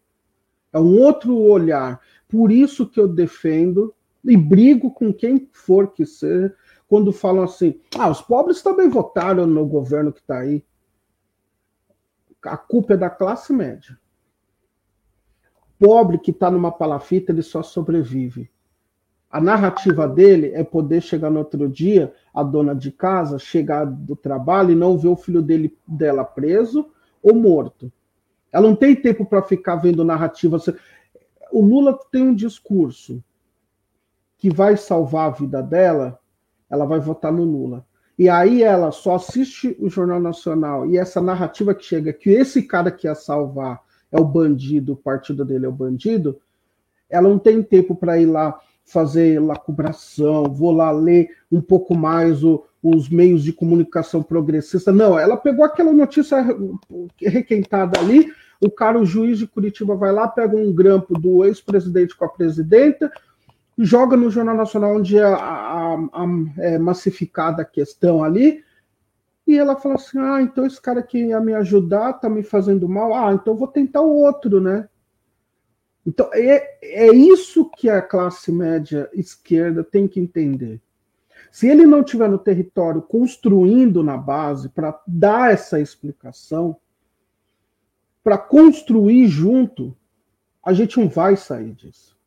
S5: É um outro olhar. Por isso que eu defendo e brigo com quem for que seja, quando falam assim: ah, os pobres também votaram no governo que está aí a culpa é da classe média. Pobre que está numa palafita, ele só sobrevive. A narrativa dele é poder chegar no outro dia, a dona de casa, chegar do trabalho e não ver o filho dele, dela preso ou morto. Ela não tem tempo para ficar vendo narrativa. O Lula tem um discurso que vai salvar a vida dela, ela vai votar no Lula. E aí ela só assiste o Jornal Nacional e essa narrativa que chega que esse cara que ia salvar é o bandido, o partido dele é o bandido, ela não tem tempo para ir lá fazer lacubração, vou lá ler um pouco mais o, os meios de comunicação progressista. Não, ela pegou aquela notícia requentada ali, o cara, o juiz de Curitiba, vai lá, pega um grampo do ex-presidente com a presidenta, joga no Jornal Nacional onde é, a, a, a, é massificada a questão ali, e ela fala assim: ah, então esse cara que ia me ajudar tá me fazendo mal, ah, então vou tentar o outro, né? Então é, é isso que a classe média esquerda tem que entender. Se ele não tiver no território construindo na base para dar essa explicação, para construir junto, a gente não vai sair disso.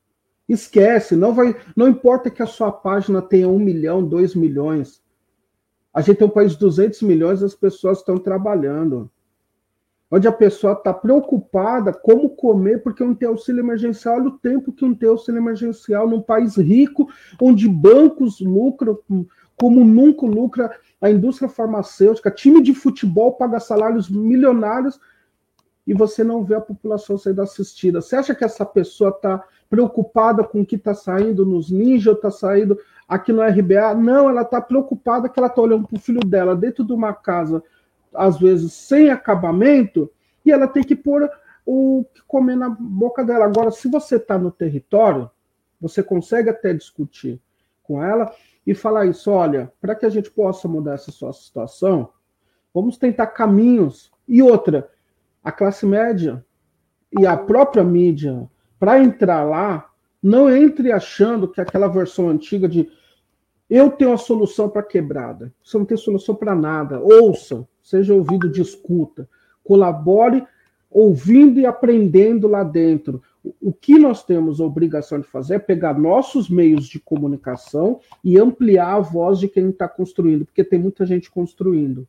S5: Esquece, não vai, não importa que a sua página tenha um milhão, dois milhões. A gente tem um país de 200 milhões, as pessoas estão trabalhando. Onde a pessoa está preocupada como comer, porque não tem auxílio emergencial. Olha o tempo que não tem auxílio emergencial num país rico, onde bancos lucram como nunca lucra a indústria farmacêutica, time de futebol paga salários milionários e você não vê a população sendo assistida. Você acha que essa pessoa está preocupada com o que está saindo nos ninja, está saindo aqui no RBA? Não, ela está preocupada que ela está olhando para o filho dela dentro de uma casa, às vezes sem acabamento, e ela tem que pôr o que comer na boca dela. Agora, se você está no território, você consegue até discutir com ela e falar isso: olha, para que a gente possa mudar essa sua situação, vamos tentar caminhos. E outra, a classe média e a própria mídia, para entrar lá, não entre achando que aquela versão antiga de eu tenho a solução para quebrada. Você não tem solução para nada. Ouça, seja ouvido de escuta, colabore ouvindo e aprendendo lá dentro. O que nós temos a obrigação de fazer é pegar nossos meios de comunicação e ampliar a voz de quem está construindo, porque tem muita gente construindo,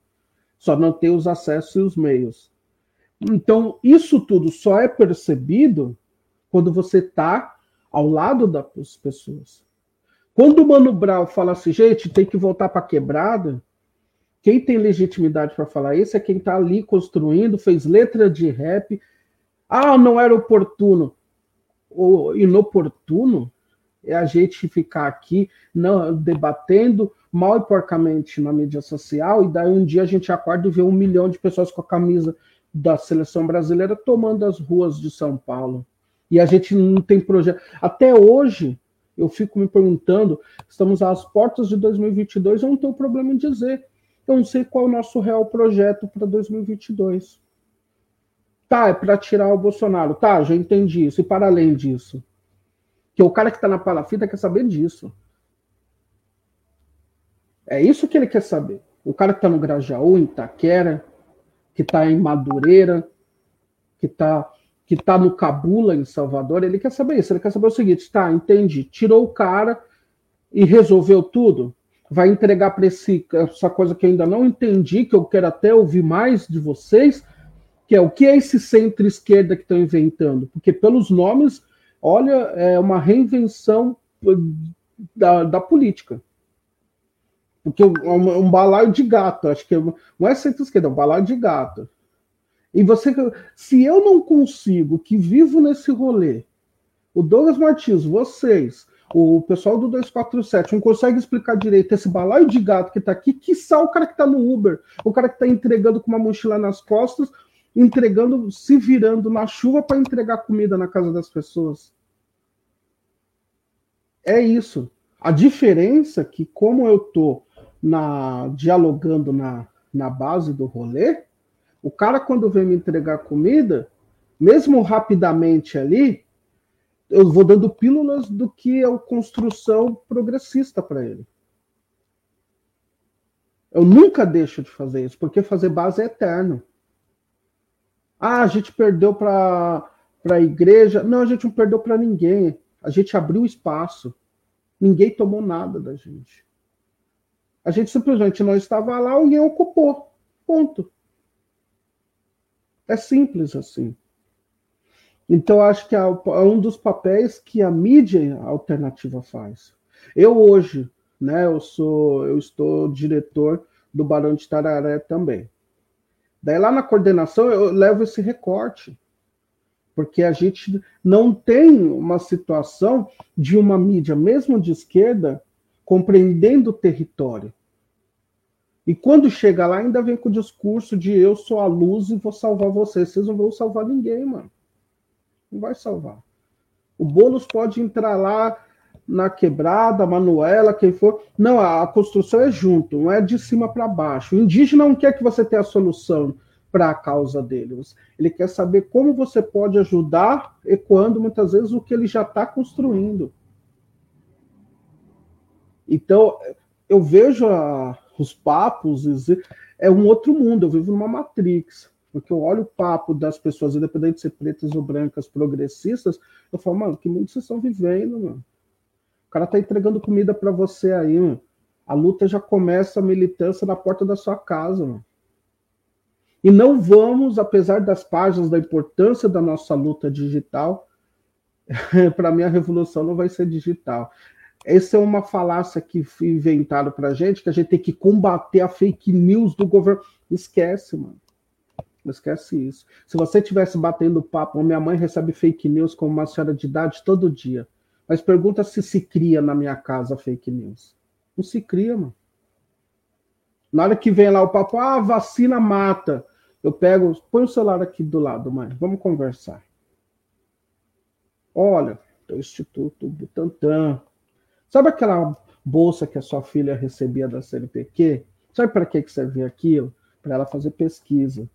S5: só não tem os acessos e os meios. Então, isso tudo só é percebido quando você está ao lado das pessoas. Quando o Mano Brown fala assim, gente, tem que voltar para quebrada, quem tem legitimidade para falar isso é quem está ali construindo, fez letra de rap. Ah, não era oportuno. O inoportuno é a gente ficar aqui não, debatendo mal e porcamente na mídia social, e daí um dia a gente acorda e vê um milhão de pessoas com a camisa da seleção brasileira tomando as ruas de São Paulo. E a gente não tem projeto. Até hoje, eu fico me perguntando, estamos às portas de 2022, eu não tenho problema em dizer. Eu não sei qual é o nosso real projeto para 2022. Tá, é para tirar o Bolsonaro. Tá, já entendi isso. E para além disso? Que o cara que está na palafita quer saber disso. É isso que ele quer saber. O cara que está no Grajaú, em Itaquera, que está em Madureira, que está que tá no Cabula, em Salvador, ele quer saber isso. Ele quer saber o seguinte: tá, entendi. Tirou o cara e resolveu tudo. Vai entregar para essa coisa que eu ainda não entendi, que eu quero até ouvir mais de vocês, que é o que é esse centro-esquerda que estão inventando? Porque pelos nomes, olha, é uma reinvenção da, da política. Porque é um, um balaio de gato, acho que é não é centro-esquerda, é um balaio de gato. E você, se eu não consigo, que vivo nesse rolê, o Douglas Martins, vocês, o pessoal do 247 não consegue explicar direito esse balaio de gato que tá aqui, que sal o cara que tá no Uber, o cara que tá entregando com uma mochila nas costas, entregando, se virando na chuva para entregar comida na casa das pessoas. É isso. A diferença é que, como eu tô na dialogando na, na base do rolê, o cara, quando vem me entregar comida, mesmo rapidamente ali, eu vou dando pílulas do que é a construção progressista para ele. Eu nunca deixo de fazer isso, porque fazer base é eterno. Ah, a gente perdeu para a igreja. Não, a gente não perdeu para ninguém. A gente abriu espaço. Ninguém tomou nada da gente. A gente simplesmente não estava lá, alguém ocupou. Ponto. É simples assim. Então, acho que é um dos papéis que a mídia alternativa faz. Eu hoje, né, eu sou, eu estou diretor do Barão de Tararé também. Daí lá na coordenação eu levo esse recorte, porque a gente não tem uma situação de uma mídia, mesmo de esquerda, compreendendo o território. E quando chega lá, ainda vem com o discurso de eu sou a luz e vou salvar vocês. Vocês não vão salvar ninguém, mano. Não vai salvar. O Boulos pode entrar lá na quebrada, Manuela, quem for. Não, a construção é junto, não é de cima para baixo. O indígena não quer que você tenha a solução para a causa dele. Ele quer saber como você pode ajudar e quando, muitas vezes, o que ele já está construindo. Então, eu vejo a, os papos, é um outro mundo, eu vivo numa matrix. Porque eu olho o papo das pessoas, independente de ser pretas ou brancas, progressistas, eu falo, mano, que mundo vocês estão vivendo, mano? O cara tá entregando comida para você aí, mano. A luta já começa a militância na porta da sua casa, mano. E não vamos, apesar das páginas da importância da nossa luta digital, para mim a revolução não vai ser digital. Essa é uma falácia que inventaram para a gente, que a gente tem que combater a fake news do governo. Esquece, mano. Esquece isso. Se você tivesse batendo papo, minha mãe recebe fake news como uma senhora de idade todo dia. Mas pergunta se se cria na minha casa fake news. Não se cria, mano. Na hora que vem lá o papo, ah, vacina mata. Eu pego, põe o celular aqui do lado, mãe. Vamos conversar. Olha, o Instituto Butantan, Sabe aquela bolsa que a sua filha recebia da CNPq? Sabe para que serve aquilo? Para ela fazer pesquisa.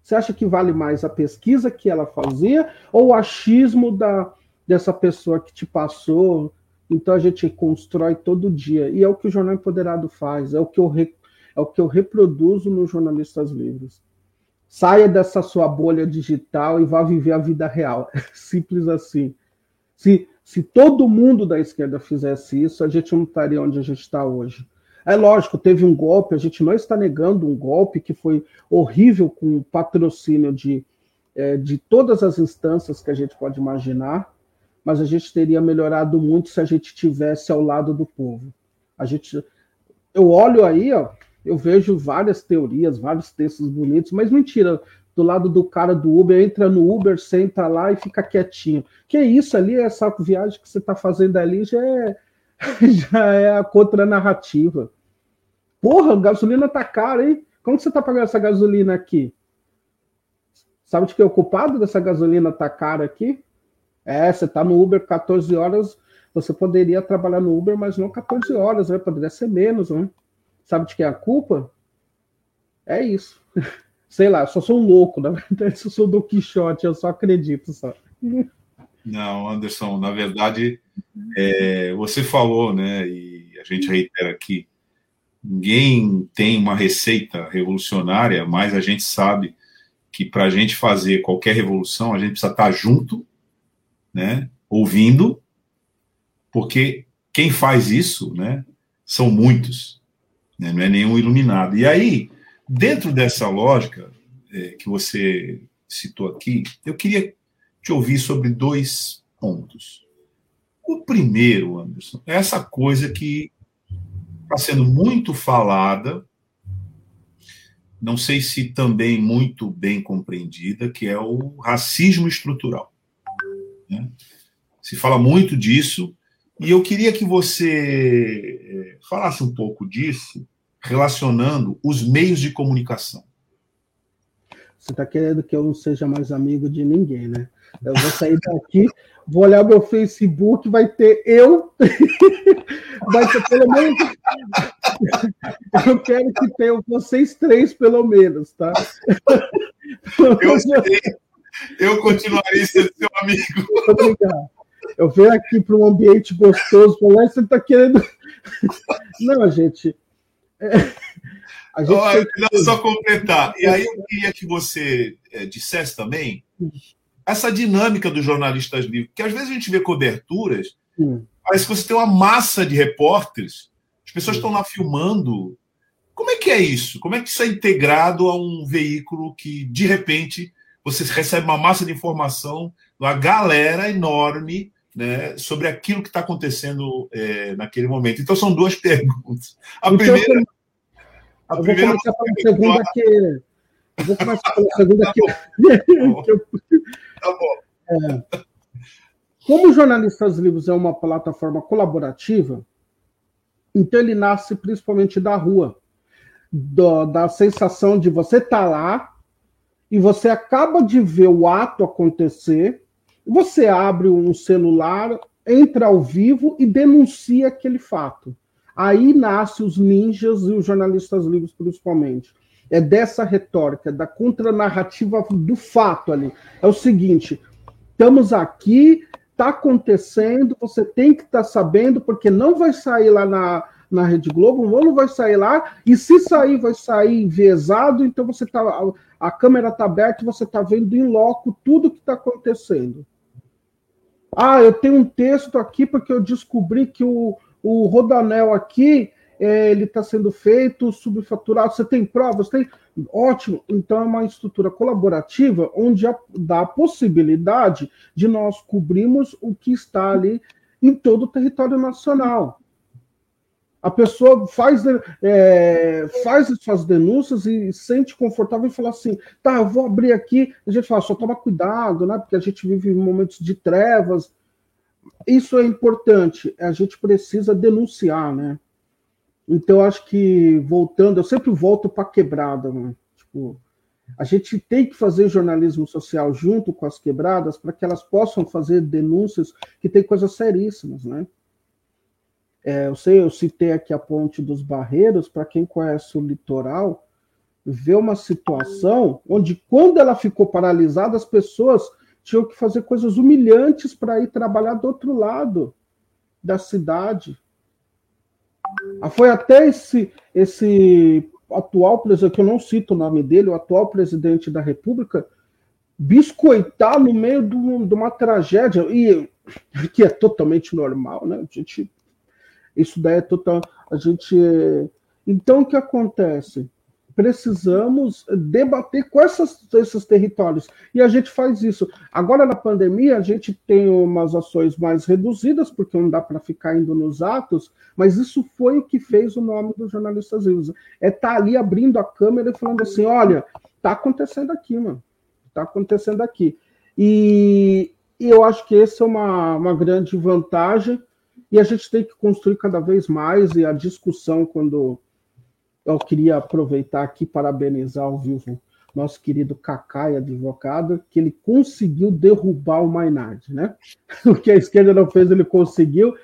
S5: Você acha que vale mais a pesquisa que ela fazia ou o achismo da, dessa pessoa que te passou? Então a gente constrói todo dia. E é o que o Jornal Empoderado faz, é o que eu, re, é o que eu reproduzo nos Jornalistas Livres. Saia dessa sua bolha digital e vá viver a vida real. Simples assim. Se se todo mundo da esquerda fizesse isso, a gente não estaria onde a gente está hoje. É lógico, teve um golpe, a gente não está negando um golpe que foi horrível com o patrocínio de é, de todas as instâncias que a gente pode imaginar, mas a gente teria melhorado muito se a gente tivesse ao lado do povo. A gente, eu olho aí, ó, eu vejo várias teorias, vários textos bonitos, mas mentira, do lado do cara do Uber, entra no Uber, senta lá e fica quietinho. Que isso ali, essa viagem que você está fazendo ali já é, já é a contranarrativa. Porra, gasolina tá cara, hein? Como você tá pagando essa gasolina aqui? Sabe de que é o culpado dessa gasolina tá cara aqui? É, você tá no Uber 14 horas, você poderia trabalhar no Uber, mas não 14 horas, né? Poderia ser menos, né? Sabe de que é a culpa? É isso. Sei lá, só sou um louco, na verdade, sou do Quixote, eu só acredito só.
S3: Não, Anderson, na verdade, é, você falou, né, e a gente reitera aqui, ninguém tem uma receita revolucionária, mas a gente sabe que para a gente fazer qualquer revolução, a gente precisa estar junto, né, ouvindo, porque quem faz isso, né, são muitos, né, não é nenhum iluminado. E aí, dentro dessa lógica é, que você citou aqui, eu queria te ouvir sobre dois pontos. O primeiro, Anderson, é essa coisa que está sendo muito falada, não sei se também muito bem compreendida, que é o racismo estrutural. Né? Se fala muito disso, e eu queria que você é, falasse um pouco disso, relacionando os meios de comunicação.
S5: Você está querendo que eu não seja mais amigo de ninguém, né? Eu vou sair daqui, vou olhar meu Facebook, vai ter eu, vai ter pelo menos. Eu quero que tenham vocês três, pelo menos, tá?
S3: Eu, sei, eu continuarei sendo seu amigo.
S5: Obrigado. Eu venho aqui para um ambiente gostoso, falar, você está querendo. Não, gente.
S3: A gente Olha, tem... Só completar. E aí eu queria que você é, dissesse também essa dinâmica dos jornalistas livres, que às vezes a gente vê coberturas, Sim. parece que você tem uma massa de repórteres, as pessoas Sim. estão lá filmando. Como é que é isso? Como é que isso é integrado a um veículo que, de repente, você recebe uma massa de informação, uma galera enorme né, sobre aquilo que está acontecendo é, naquele momento? Então, são duas perguntas. A então, primeira.
S5: A eu primeira vou começar pela segunda que. Eu vou começar pela segunda que. Tá bom. É, como Jornalistas Livres é uma plataforma colaborativa, então ele nasce principalmente da rua, do, da sensação de você estar tá lá e você acaba de ver o ato acontecer, você abre um celular, entra ao vivo e denuncia aquele fato. Aí nasce os ninjas e os jornalistas livres, principalmente é dessa retórica, da contranarrativa do fato ali. É o seguinte: estamos aqui, está acontecendo, você tem que estar tá sabendo, porque não vai sair lá na, na Rede Globo, não vai sair lá, e se sair, vai sair enviesado, então você tá. A, a câmera está aberta você está vendo em loco tudo que está acontecendo. Ah, eu tenho um texto aqui porque eu descobri que o, o Rodanel aqui é, ele está sendo feito subfaturado. Você tem provas? Tem? Ótimo. Então é uma estrutura colaborativa onde dá a possibilidade de nós cobrirmos o que está ali em todo o território nacional. A pessoa faz, é, faz suas denúncias e sente confortável e fala assim: tá, eu vou abrir aqui. A gente fala, só toma cuidado, né? Porque a gente vive momentos de trevas. Isso é importante. A gente precisa denunciar, né? Então, acho que, voltando, eu sempre volto para quebrada, né? Tipo, a gente tem que fazer jornalismo social junto com as quebradas para que elas possam fazer denúncias que tem coisas seríssimas, né? É, eu sei, eu citei aqui a Ponte dos Barreiros, para quem conhece o litoral, vê uma situação onde, quando ela ficou paralisada, as pessoas tinham que fazer coisas humilhantes para ir trabalhar do outro lado da cidade. Ah, foi até esse, esse atual presidente, que eu não cito o nome dele, o atual presidente da República, biscoitar no meio de, uma tragédia, e que é totalmente normal, né? A gente, isso daí é total. A gente. Então, o que acontece? precisamos debater com essas, esses territórios. E a gente faz isso. Agora, na pandemia, a gente tem umas ações mais reduzidas, porque não dá para ficar indo nos atos, mas isso foi o que fez o nome dos jornalistas vivos. É estar tá ali abrindo a câmera e falando assim: olha, está acontecendo aqui, mano. Está acontecendo aqui. E, e eu acho que essa é uma, uma grande vantagem. E a gente tem que construir cada vez mais, e a discussão, quando eu queria aproveitar aqui parabenizar ao vivo nosso querido Cacai, advogado, que ele conseguiu derrubar o Maynard, né? O que a esquerda não fez, ele conseguiu.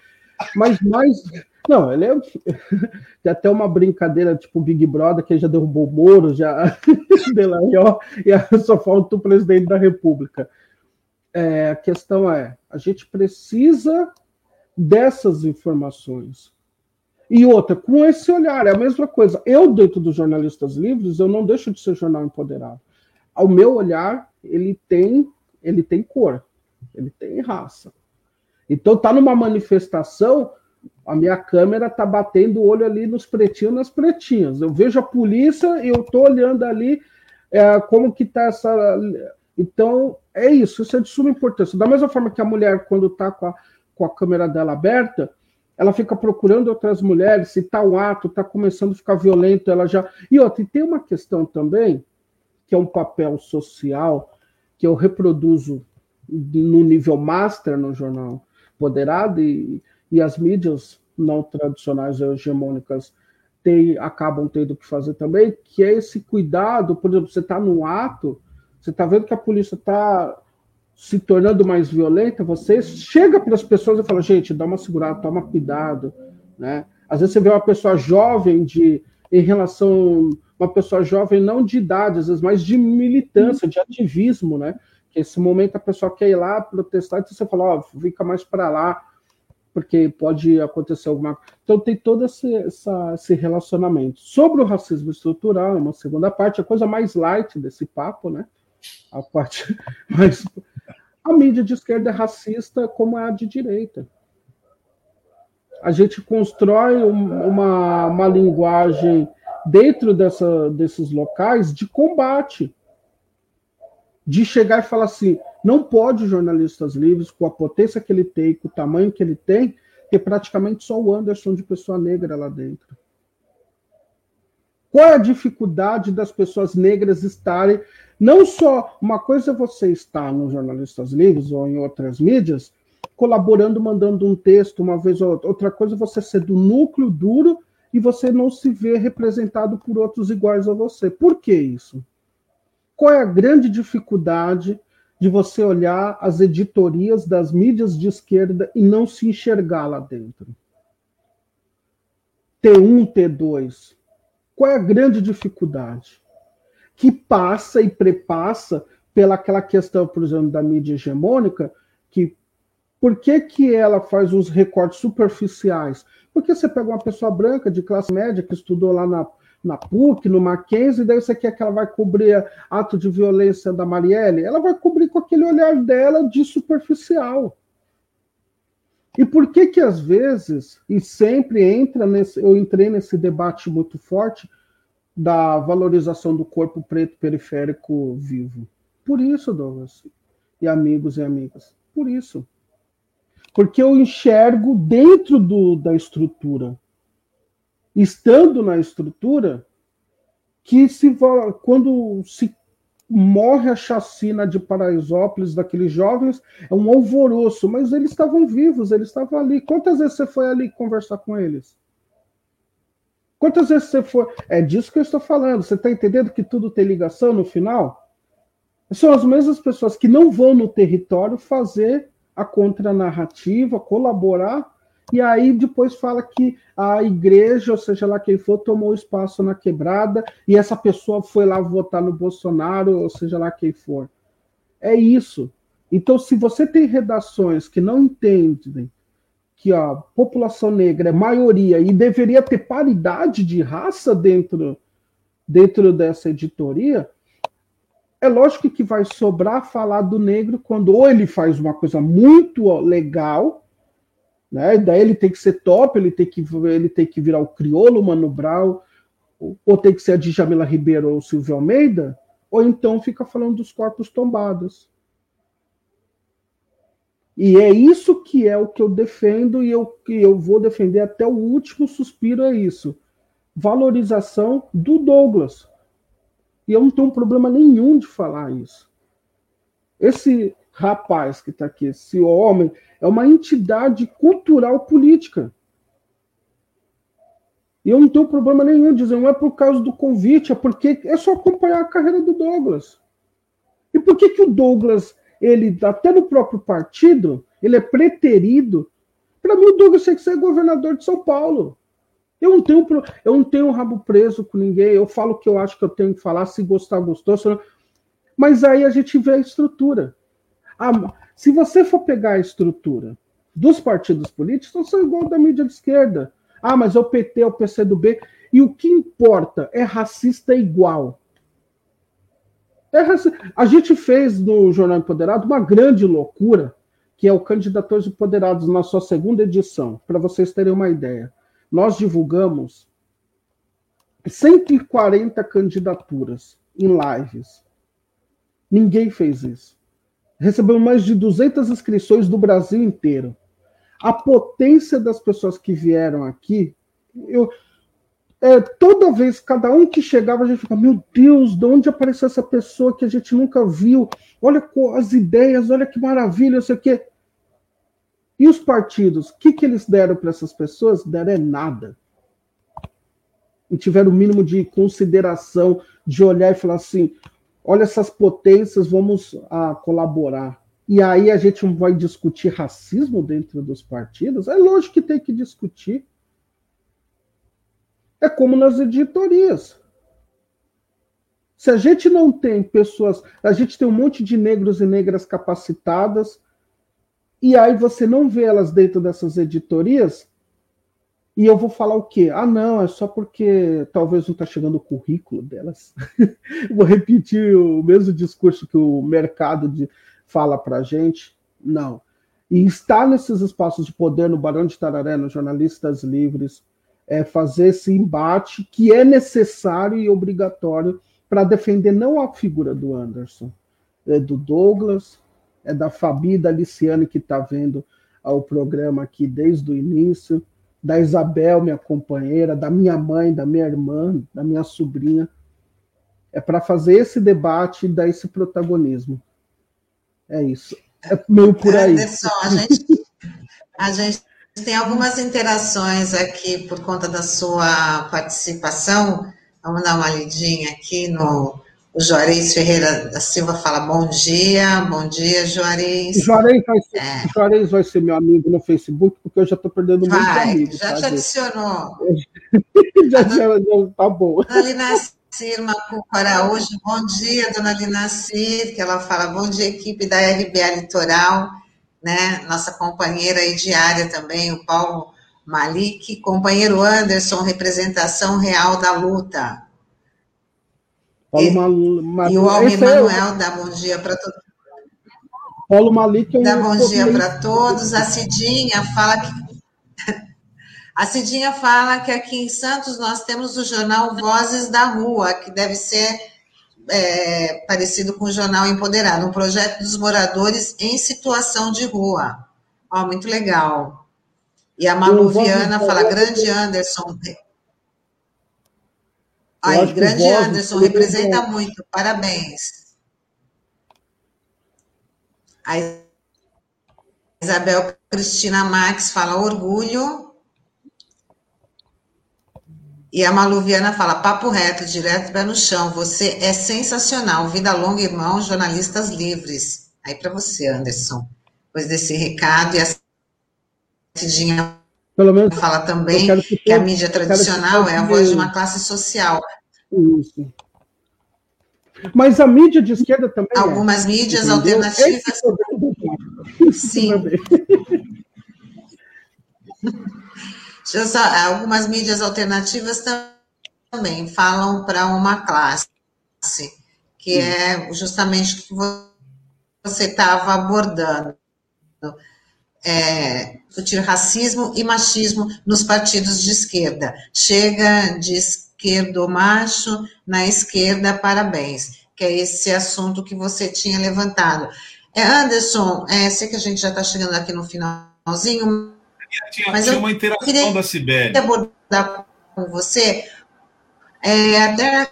S5: Mas mais. Não, ele é. Tem até uma brincadeira tipo Big Brother, que já derrubou o Moro, já. e só falta o presidente da República. É, a questão é: a gente precisa dessas informações. E outra, com esse olhar, é a mesma coisa. Eu, dentro dos jornalistas livres, eu não deixo de ser jornal empoderado. Ao meu olhar, ele tem, ele tem cor, ele tem raça. Então, tá numa manifestação, a minha câmera tá batendo o olho ali nos pretinhos, nas pretinhas. Eu vejo a polícia e eu tô olhando ali é, como que tá essa. Então, é isso, isso é de suma importância. Da mesma forma que a mulher, quando tá com a, com a câmera dela aberta, ela fica procurando outras mulheres, se tal ato está começando a ficar violento, ela já. E outra, e tem uma questão também, que é um papel social, que eu reproduzo no nível master no jornal Poderado, e, e as mídias não tradicionais hegemônicas tem, acabam tendo que fazer também, que é esse cuidado, por exemplo, você está no ato, você está vendo que a polícia está se tornando mais violenta, você chega para as pessoas e fala, gente, dá uma segurada, toma cuidado, né? Às vezes você vê uma pessoa jovem de em relação uma pessoa jovem não de idade, às vezes mais de militância, de ativismo, né? Que esse momento a pessoa quer ir lá protestar, então você fala, ó, oh, fica mais para lá, porque pode acontecer alguma coisa. Então tem todo esse, essa, esse relacionamento. Sobre o racismo estrutural, uma segunda parte, a coisa mais light desse papo, né? A parte mais a mídia de esquerda é racista como é a de direita. A gente constrói uma, uma linguagem dentro dessa, desses locais de combate. De chegar e falar assim: não pode jornalistas livres, com a potência que ele tem, com o tamanho que ele tem, ter praticamente só o Anderson de pessoa negra lá dentro. Qual é a dificuldade das pessoas negras estarem não só uma coisa é você estar nos jornalistas livres ou em outras mídias, colaborando, mandando um texto uma vez ou outra. Outra coisa é você ser do núcleo duro e você não se ver representado por outros iguais a você. Por que isso? Qual é a grande dificuldade de você olhar as editorias das mídias de esquerda e não se enxergar lá dentro? T1, T2. Qual é a grande dificuldade? que passa e prepassa pela aquela questão, por exemplo, da mídia hegemônica, que por que, que ela faz uns recortes superficiais? Porque você pega uma pessoa branca de classe média que estudou lá na, na PUC, no Mackenzie, e daí você quer que ela vai cobrir ato de violência da Marielle? Ela vai cobrir com aquele olhar dela de superficial. E por que que às vezes, e sempre entra nesse, eu entrei nesse debate muito forte, da valorização do corpo preto periférico vivo. Por isso, Douglas, e amigos e amigas, por isso. Porque eu enxergo dentro do, da estrutura, estando na estrutura, que se quando se morre a chacina de Paraisópolis daqueles jovens, é um alvoroço, mas eles estavam vivos, eles estavam ali. Quantas vezes você foi ali conversar com eles? Quantas vezes você for. É disso que eu estou falando. Você está entendendo que tudo tem ligação no final? São as mesmas pessoas que não vão no território fazer a contranarrativa, colaborar, e aí depois fala que a igreja, ou seja lá quem for, tomou espaço na quebrada, e essa pessoa foi lá votar no Bolsonaro, ou seja lá quem for. É isso. Então, se você tem redações que não entendem que a população negra é maioria e deveria ter paridade de raça dentro, dentro dessa editoria, é lógico que vai sobrar falar do negro quando ou ele faz uma coisa muito legal, né? Daí ele tem que ser top, ele tem que ele tem que virar o crioulo, Mano Brown, ou tem que ser a Djamila Ribeiro ou o Silvio Almeida, ou então fica falando dos corpos tombados. E é isso que é o que eu defendo e eu, que eu vou defender até o último suspiro é isso. Valorização do Douglas. E eu não tenho problema nenhum de falar isso. Esse rapaz que está aqui, esse homem, é uma entidade cultural política. E eu não tenho problema nenhum dizer, não é por causa do convite, é porque é só acompanhar a carreira do Douglas. E por que, que o Douglas, ele, até no próprio partido, ele é preterido? Para mim, o Douglas tem que ser governador de São Paulo. Eu não tenho, eu não tenho rabo preso com ninguém, eu falo o que eu acho que eu tenho que falar, se gostar, gostou. Se não... Mas aí a gente vê a estrutura. Ah, se você for pegar a estrutura dos partidos políticos, não são igual da mídia de esquerda. Ah, mas é o PT, é o PCdoB. E o que importa é racista igual. É raci... A gente fez no Jornal Empoderado uma grande loucura, que é o Candidatos Empoderados, na sua segunda edição, para vocês terem uma ideia. Nós divulgamos 140 candidaturas em lives. Ninguém fez isso. Recebemos mais de 200 inscrições do Brasil inteiro a potência das pessoas que vieram aqui, eu, é, toda vez, cada um que chegava, a gente ficava, meu Deus, de onde apareceu essa pessoa que a gente nunca viu? Olha as ideias, olha que maravilha, não sei o quê. E os partidos, o que, que eles deram para essas pessoas? Deram é nada. E tiveram o mínimo de consideração, de olhar e falar assim: olha essas potências, vamos ah, colaborar. E aí a gente vai discutir racismo dentro dos partidos? É lógico que tem que discutir. É como nas editorias. Se a gente não tem pessoas, a gente tem um monte de negros e negras capacitadas, e aí você não vê elas dentro dessas editorias, e eu vou falar o quê? Ah, não, é só porque talvez não está chegando o currículo delas. vou repetir o mesmo discurso que o mercado de, fala para gente, não. E estar nesses espaços de poder no Barão de Tararé, nos Jornalistas Livres, é fazer esse embate que é necessário e obrigatório para defender não a figura do Anderson, é do Douglas, é da Fabi, da Liciane que está vendo o programa aqui desde o início, da Isabel, minha companheira, da minha mãe, da minha irmã, da minha sobrinha. É para fazer esse debate e dar esse protagonismo. É isso. É meio por aí.
S1: Anderson, a gente, a gente tem algumas interações aqui por conta da sua participação. Vamos dar uma lidinha aqui no. O Juarez Ferreira da Silva fala bom dia, bom dia, Juarez.
S5: Juarez vai ser, é. Juarez vai ser meu amigo no Facebook, porque eu já estou perdendo muito amigo.
S1: Já tá, te adicionou.
S5: já, já, já, tá bom.
S1: Ali nas Cirma Cuco Araújo, bom dia, dona Linacir, que ela fala, bom dia, equipe da RBA Litoral, né, nossa companheira aí diária também, o Paulo Malik, companheiro Anderson, representação real da luta. Paulo e, Mal... e o Almir é Manuel dá bom dia para todos.
S5: Paulo Malik é
S1: Dá bom dia para todos. A Cidinha fala que a Cidinha fala que aqui em Santos nós temos o jornal Vozes da Rua, que deve ser é, parecido com o jornal Empoderado, um projeto dos moradores em situação de rua. Ó, muito legal. E a Malu Viana fala, grande Anderson. Aí, grande Anderson, representa muito, parabéns. A Isabel Cristina Max fala, orgulho. E a Maluviana fala, papo reto, direto pé no chão, você é sensacional, vida longa, irmão, jornalistas livres. Aí para você, Anderson, depois desse recado, e a Cidinha Pelo menos, fala também que, que, a mídia tradicional é a voz de uma classe social. Isso.
S5: Mas a mídia de esquerda também.
S1: É. Algumas é, mídias entendeu? alternativas. Sim. Só, algumas mídias alternativas também falam para uma classe, que é justamente o que você estava abordando. É, discutir racismo e machismo nos partidos de esquerda. Chega, diz esquerdo macho, na esquerda parabéns, que é esse assunto que você tinha levantado. É, Anderson, é, sei que a gente já está chegando aqui no finalzinho,
S3: tinha, mas tinha uma interação da Sibeli.
S1: abordar com você, é, até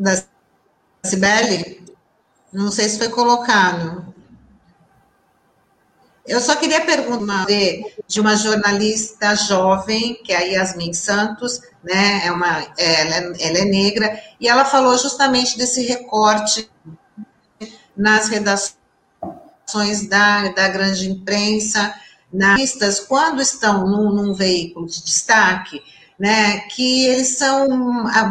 S1: da Sibeli? Não sei se foi colocado. Eu só queria perguntar de uma jornalista jovem, que é a Yasmin Santos, né? É uma, ela, é, ela é negra, e ela falou justamente desse recorte nas redações da, da grande imprensa, nas quando estão num, num veículo de destaque, né, que eles são,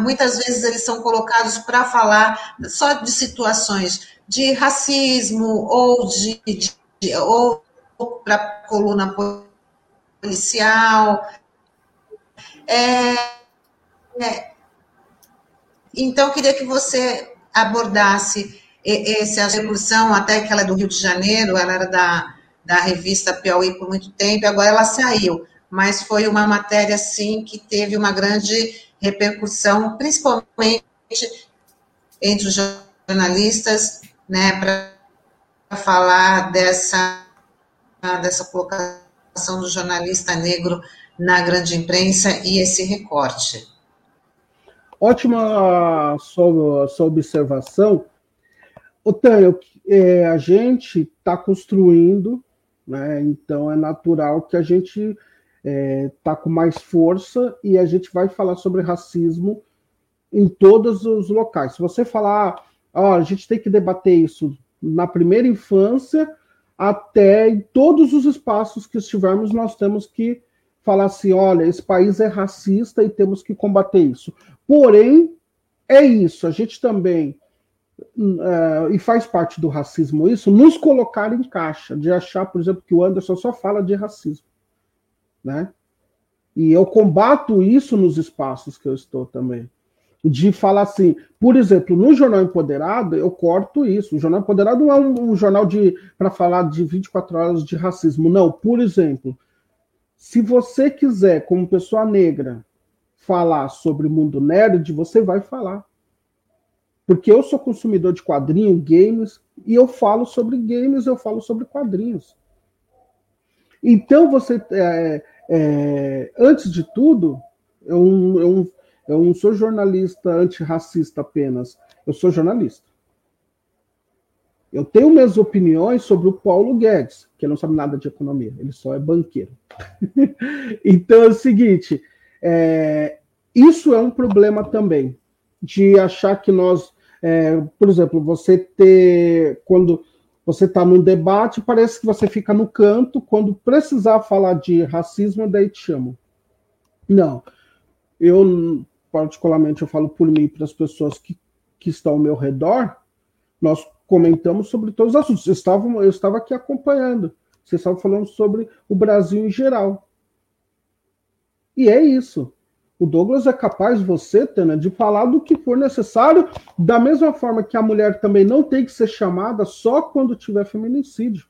S1: muitas vezes eles são colocados para falar só de situações de racismo ou de, de ou para coluna policial. É, é, então, eu queria que você abordasse essa revolução, até que ela é do Rio de Janeiro, ela era da, da revista Piauí por muito tempo, agora ela saiu mas foi uma matéria, sim, que teve uma grande repercussão, principalmente entre os jornalistas, né, para falar dessa, dessa colocação do jornalista negro na grande imprensa e esse recorte.
S5: Ótima sua, sua observação. Otânio, é, a gente está construindo, né, então é natural que a gente está é, com mais força e a gente vai falar sobre racismo em todos os locais. Se você falar, ó, a gente tem que debater isso na primeira infância até em todos os espaços que estivermos, nós temos que falar assim, olha, esse país é racista e temos que combater isso. Porém, é isso, a gente também Uh, e faz parte do racismo isso, nos colocar em caixa, de achar, por exemplo, que o Anderson só fala de racismo né? E eu combato isso nos espaços que eu estou também. De falar assim, por exemplo, no Jornal Empoderado, eu corto isso. O Jornal Empoderado não é um, um jornal de para falar de 24 horas de racismo. Não, por exemplo, se você quiser, como pessoa negra, falar sobre mundo nerd, você vai falar. Porque eu sou consumidor de quadrinhos, games, e eu falo sobre games, eu falo sobre quadrinhos. Então, você, é, é, antes de tudo, eu, eu, eu não sou jornalista antirracista apenas, eu sou jornalista. Eu tenho minhas opiniões sobre o Paulo Guedes, que não sabe nada de economia, ele só é banqueiro. então é o seguinte: é, isso é um problema também, de achar que nós, é, por exemplo, você ter, quando você está num debate, parece que você fica no canto, quando precisar falar de racismo, daí te chamam. Não. Eu, particularmente, eu falo por mim para as pessoas que, que estão ao meu redor, nós comentamos sobre todos os assuntos. Eu estava, eu estava aqui acompanhando. Vocês estavam falando sobre o Brasil em geral. E é isso. O Douglas é capaz, você, Tana, de falar do que for necessário, da mesma forma que a mulher também não tem que ser chamada só quando tiver feminicídio.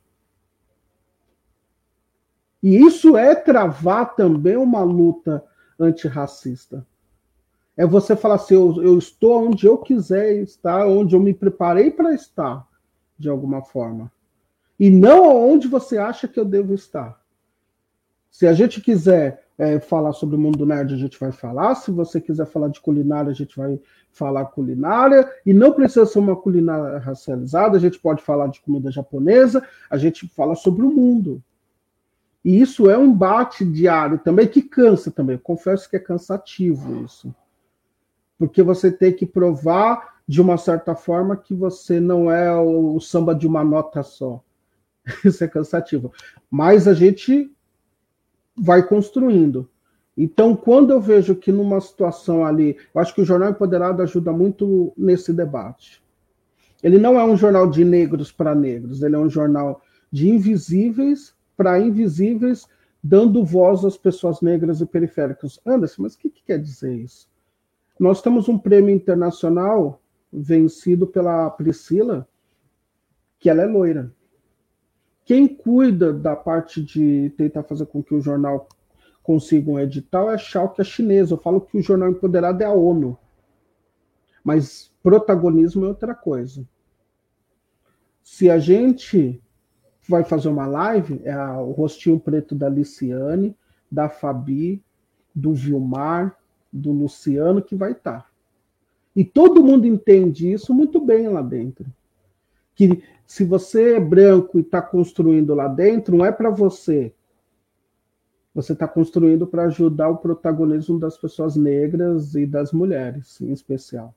S5: E isso é travar também uma luta antirracista. É você falar assim: eu, eu estou onde eu quiser estar, onde eu me preparei para estar, de alguma forma. E não onde você acha que eu devo estar. Se a gente quiser é, falar sobre o mundo nerd, a gente vai falar. Se você quiser falar de culinária, a gente vai falar culinária. E não precisa ser uma culinária racializada, a gente pode falar de comida japonesa, a gente fala sobre o mundo. E isso é um embate diário também, que cansa também. Eu confesso que é cansativo isso. Porque você tem que provar, de uma certa forma, que você não é o samba de uma nota só. Isso é cansativo. Mas a gente vai construindo. Então, quando eu vejo que numa situação ali, eu acho que o Jornal Empoderado ajuda muito nesse debate. Ele não é um jornal de negros para negros, ele é um jornal de invisíveis para invisíveis, dando voz às pessoas negras e periféricas. Anderson, mas o que, que quer dizer isso? Nós temos um prêmio internacional vencido pela Priscila, que ela é loira. Quem cuida da parte de tentar fazer com que o jornal consiga um edital é a Schalke, a chinesa. Eu falo que o jornal empoderado é a ONU. Mas protagonismo é outra coisa. Se a gente vai fazer uma live, é o rostinho preto da Liciane, da Fabi, do Vilmar, do Luciano que vai estar. Tá. E todo mundo entende isso muito bem lá dentro. Que se você é branco e está construindo lá dentro, não é para você. Você está construindo para ajudar o protagonismo das pessoas negras e das mulheres, em especial.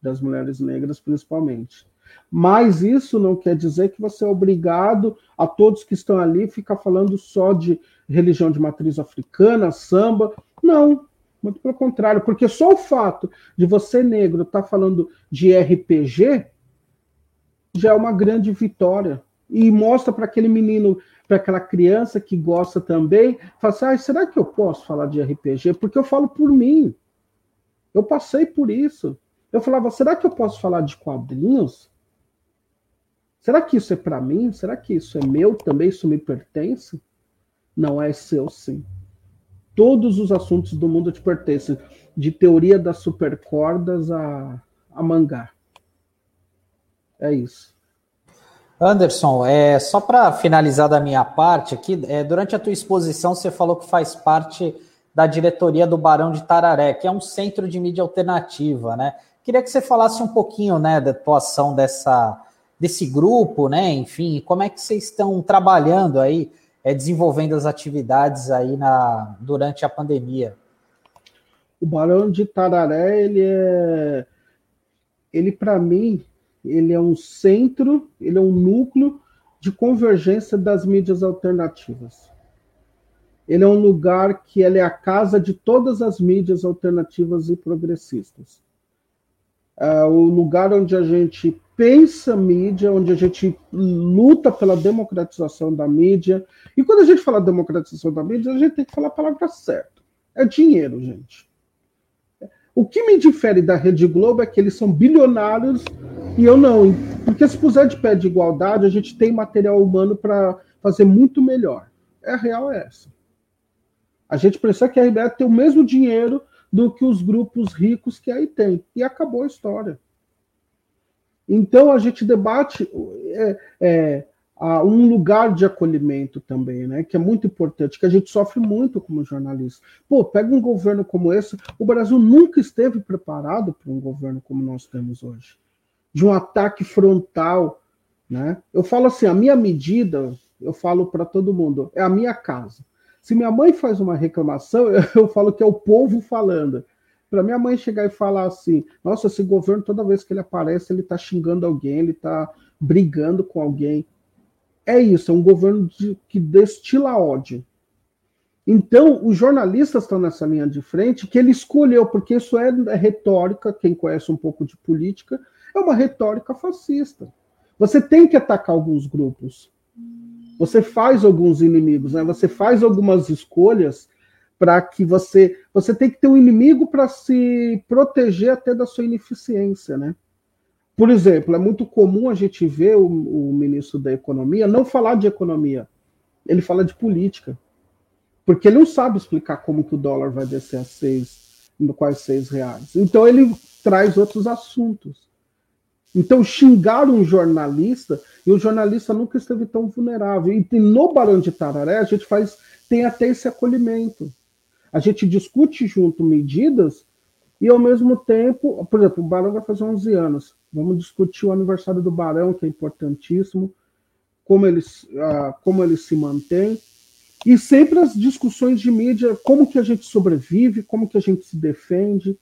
S5: Das mulheres negras, principalmente. Mas isso não quer dizer que você é obrigado a todos que estão ali ficar falando só de religião de matriz africana, samba. Não, muito pelo contrário, porque só o fato de você negro estar tá falando de RPG já é uma grande vitória. E mostra para aquele menino, para aquela criança que gosta também, fala assim: ah, será que eu posso falar de RPG? Porque eu falo por mim. Eu passei por isso. Eu falava: será que eu posso falar de quadrinhos? Será que isso é para mim? Será que isso é meu também? Isso me pertence? Não é seu, sim. Todos os assuntos do mundo te pertencem, de teoria das supercordas a, a mangá. É isso.
S2: Anderson, é, só para finalizar da minha parte aqui, é, durante a tua exposição você falou que faz parte da diretoria do Barão de Tararé, que é um centro de mídia alternativa, né? Queria que você falasse um pouquinho, né, da atuação dessa desse grupo, né? Enfim, como é que vocês estão trabalhando aí, é, desenvolvendo as atividades aí na, durante a pandemia?
S5: O Barão de Tararé, ele é, ele para mim, ele é um centro, ele é um núcleo de convergência das mídias alternativas. Ele é um lugar que é a casa de todas as mídias alternativas e progressistas. É o lugar onde a gente pensa mídia, onde a gente luta pela democratização da mídia. E quando a gente fala democratização da mídia, a gente tem que falar a palavra certa. É dinheiro, gente. O que me difere da Rede Globo é que eles são bilionários e eu não. Porque se puser de pé de igualdade, a gente tem material humano para fazer muito melhor. É a real é essa. A gente precisa que a RBA tenha o mesmo dinheiro do que os grupos ricos que aí tem. E acabou a história. Então a gente debate é, é, um lugar de acolhimento também, né? Que é muito importante, que a gente sofre muito como jornalista. Pô, pega um governo como esse, o Brasil nunca esteve preparado para um governo como nós temos hoje, de um ataque frontal, né? Eu falo assim, a minha medida, eu falo para todo mundo, é a minha casa. Se minha mãe faz uma reclamação, eu, eu falo que é o povo falando. Para minha mãe chegar e falar assim: nossa, esse governo, toda vez que ele aparece, ele está xingando alguém, ele está brigando com alguém. É isso, é um governo de, que destila ódio. Então, os jornalistas estão nessa linha de frente que ele escolheu, porque isso é retórica, quem conhece um pouco de política, é uma retórica fascista. Você tem que atacar alguns grupos. Você faz alguns inimigos, né? você faz algumas escolhas para que você você tem que ter um inimigo para se proteger até da sua ineficiência, né? Por exemplo, é muito comum a gente ver o, o ministro da Economia não falar de economia, ele fala de política, porque ele não sabe explicar como que o dólar vai descer a seis, quase seis reais. Então ele traz outros assuntos. Então xingar um jornalista e o jornalista nunca esteve tão vulnerável. E no Barão de Tararé a gente faz tem até esse acolhimento a gente discute junto medidas e, ao mesmo tempo, por exemplo, o Barão vai fazer 11 anos. Vamos discutir o aniversário do Barão, que é importantíssimo, como ele, uh, como ele se mantém. E sempre as discussões de mídia, como que a gente sobrevive, como que a gente se defende.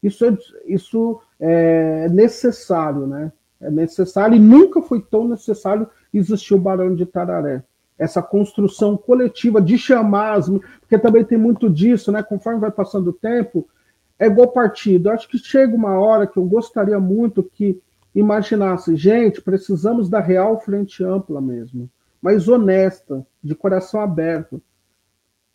S5: Isso é, isso é necessário, né? É necessário e nunca foi tão necessário existir o Barão de Tararé essa construção coletiva de chamar, porque também tem muito disso, né? Conforme vai passando o tempo, é igual partido. Acho que chega uma hora que eu gostaria muito que imaginasse, gente, precisamos da real frente ampla mesmo, mas honesta, de coração aberto.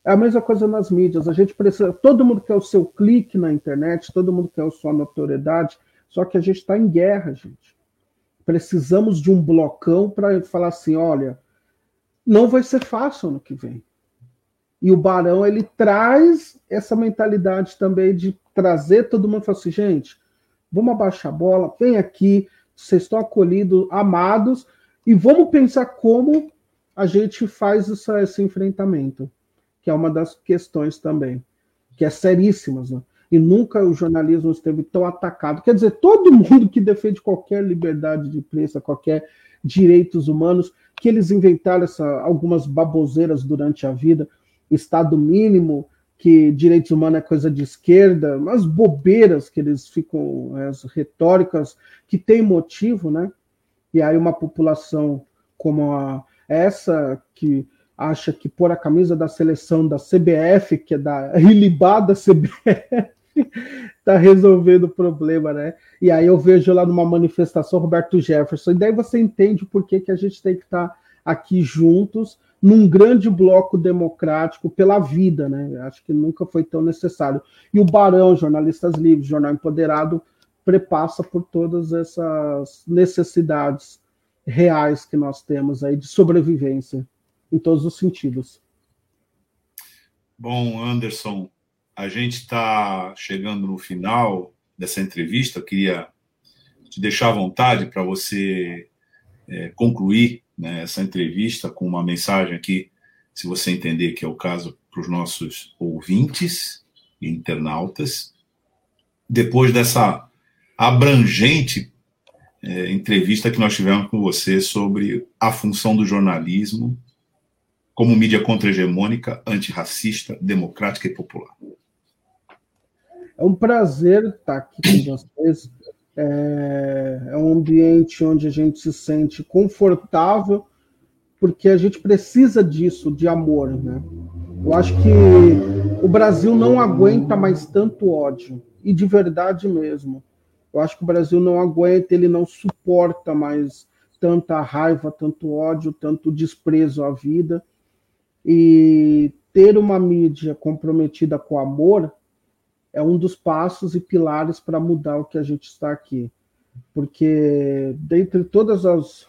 S5: É a mesma coisa nas mídias. A gente precisa. Todo mundo quer o seu clique na internet, todo mundo quer a sua notoriedade, só que a gente está em guerra, gente. Precisamos de um blocão para falar assim: olha, não vai ser fácil ano que vem. E o Barão ele traz essa mentalidade também de trazer todo mundo e falar assim, gente, vamos abaixar a bola, vem aqui, vocês estão acolhidos, amados, e vamos pensar como a gente faz esse enfrentamento, que é uma das questões também, que é seríssimas, né? E nunca o jornalismo esteve tão atacado. Quer dizer, todo mundo que defende qualquer liberdade de imprensa, qualquer direitos humanos, que eles inventaram essa, algumas baboseiras durante a vida, Estado mínimo, que direitos humanos é coisa de esquerda, umas bobeiras que eles ficam, as retóricas que tem motivo, né? E aí uma população como a, essa, que acha que pôr a camisa da seleção da CBF, que é da ilibada CBF, está resolvendo o problema, né? E aí eu vejo lá numa manifestação Roberto Jefferson, e daí você entende por que, que a gente tem que estar tá aqui juntos num grande bloco democrático pela vida, né? Acho que nunca foi tão necessário. E o Barão, Jornalistas Livres, Jornal Empoderado, prepassa por todas essas necessidades reais que nós temos aí de sobrevivência, em todos os sentidos.
S3: Bom, Anderson, a gente está chegando no final dessa entrevista. Eu queria te deixar à vontade para você é, concluir né, essa entrevista com uma mensagem aqui, se você entender que é o caso, para os nossos ouvintes e internautas. Depois dessa abrangente é, entrevista que nós tivemos com você sobre a função do jornalismo como mídia contra-hegemônica, antirracista, democrática e popular.
S5: É um prazer estar aqui com vocês é, é um ambiente onde a gente se sente confortável, porque a gente precisa disso, de amor, né? Eu acho que o Brasil não aguenta mais tanto ódio, e de verdade mesmo. Eu acho que o Brasil não aguenta, ele não suporta mais tanta raiva, tanto ódio, tanto desprezo à vida. E ter uma mídia comprometida com amor é um dos passos e pilares para mudar o que a gente está aqui. Porque, dentre todas as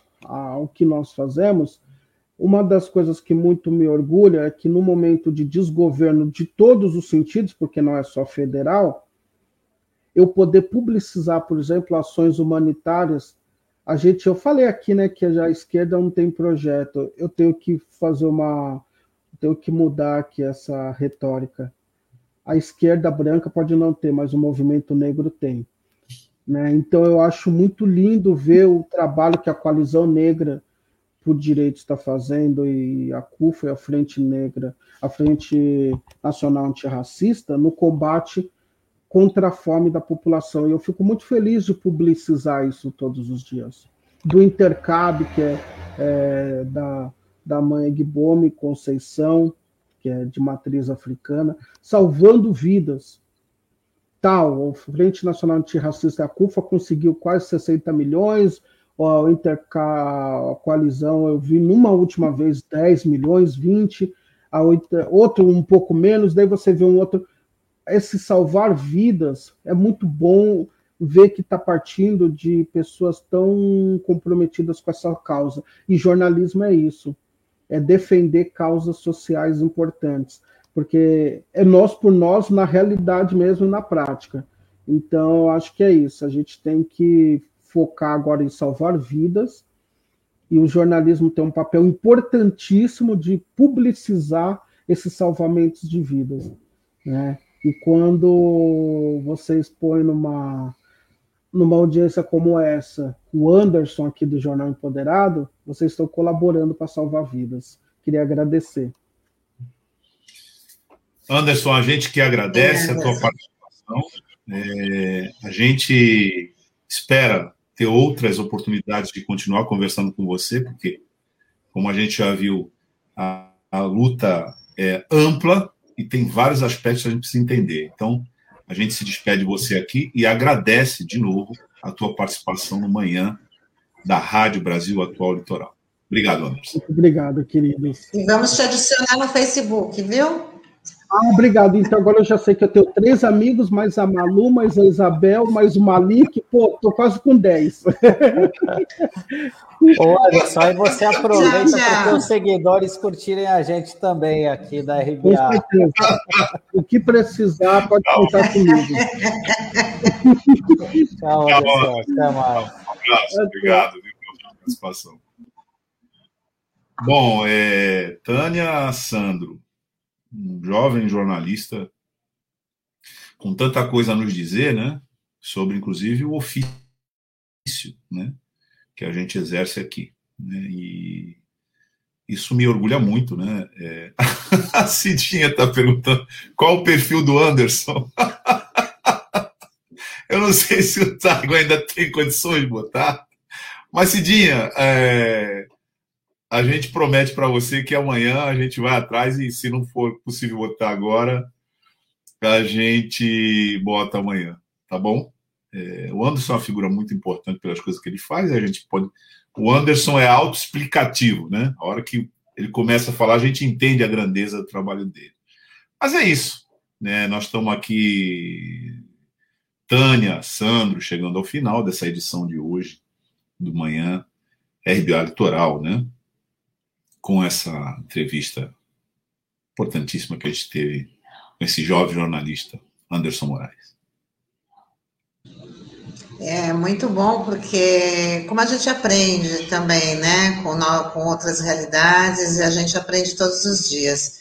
S5: o que nós fazemos, uma das coisas que muito me orgulha é que no momento de desgoverno de todos os sentidos, porque não é só federal, eu poder publicizar, por exemplo, ações humanitárias. A gente, eu falei aqui, né, que a esquerda não tem projeto. Eu tenho que fazer uma, tenho que mudar aqui essa retórica a esquerda branca pode não ter, mas o movimento negro tem. Né? Então eu acho muito lindo ver o trabalho que a coalizão negra por direitos está fazendo e a CUFA e a Frente Negra, a Frente Nacional Antirracista, no combate contra a fome da população. E eu fico muito feliz de publicizar isso todos os dias. Do Intercab, que é, é da, da mãe Gbome Conceição, que é de matriz africana, salvando vidas. Tal, a Frente Nacional Antirracista, a CUFA, conseguiu quase 60 milhões, a Interca, a coalizão, eu vi numa última vez 10 milhões, 20, a outra, outro um pouco menos, daí você vê um outro. Esse salvar vidas é muito bom ver que está partindo de pessoas tão comprometidas com essa causa. E jornalismo é isso é defender causas sociais importantes, porque é nós por nós na realidade mesmo na prática. Então, acho que é isso. A gente tem que focar agora em salvar vidas e o jornalismo tem um papel importantíssimo de publicizar esses salvamentos de vidas, né? E quando você expõe numa numa audiência como essa, o Anderson aqui do Jornal Empoderado, vocês estão colaborando para salvar vidas. Queria agradecer.
S3: Anderson, a gente que agradece a tua participação. É, a gente espera ter outras oportunidades de continuar conversando com você, porque, como a gente já viu, a, a luta é ampla e tem vários aspectos que a gente precisa entender. Então, a gente se despede de você aqui e agradece de novo a tua participação no manhã da Rádio Brasil Atual Litoral. Obrigado, Anderson.
S5: Muito obrigado, queridos.
S1: E vamos te adicionar no Facebook, viu?
S5: Ah, obrigado. Então agora eu já sei que eu tenho três amigos, mais a Malu, mais a Isabel, mais o Malik. Pô, tô quase com dez.
S2: Olha só, e você aproveita para os seguidores curtirem a gente também aqui da RBA. Com certeza.
S5: O que precisar, pode contar comigo.
S3: Tchau, Anderson. Até mais. Um abraço, obrigado pela participação. Bom, é, Tânia Sandro, um jovem jornalista com tanta coisa a nos dizer, né? Sobre, inclusive, o ofício, né? Que a gente exerce aqui. Né, e isso me orgulha muito, né? É... a Cidinha está perguntando qual o perfil do Anderson. Eu não sei se o Tago ainda tem condições de botar, mas Cidinha, é a gente promete para você que amanhã a gente vai atrás e, se não for possível botar agora, a gente bota amanhã, tá bom? É, o Anderson é uma figura muito importante pelas coisas que ele faz, a gente pode. O Anderson é autoexplicativo, né? A hora que ele começa a falar, a gente entende a grandeza do trabalho dele. Mas é isso, né? Nós estamos aqui, Tânia, Sandro, chegando ao final dessa edição de hoje, do manhã, RBA Litoral, né? Com essa entrevista importantíssima que a gente teve com esse jovem jornalista, Anderson Moraes.
S1: É muito bom porque como a gente aprende também, né, com, com outras realidades, a gente aprende todos os dias.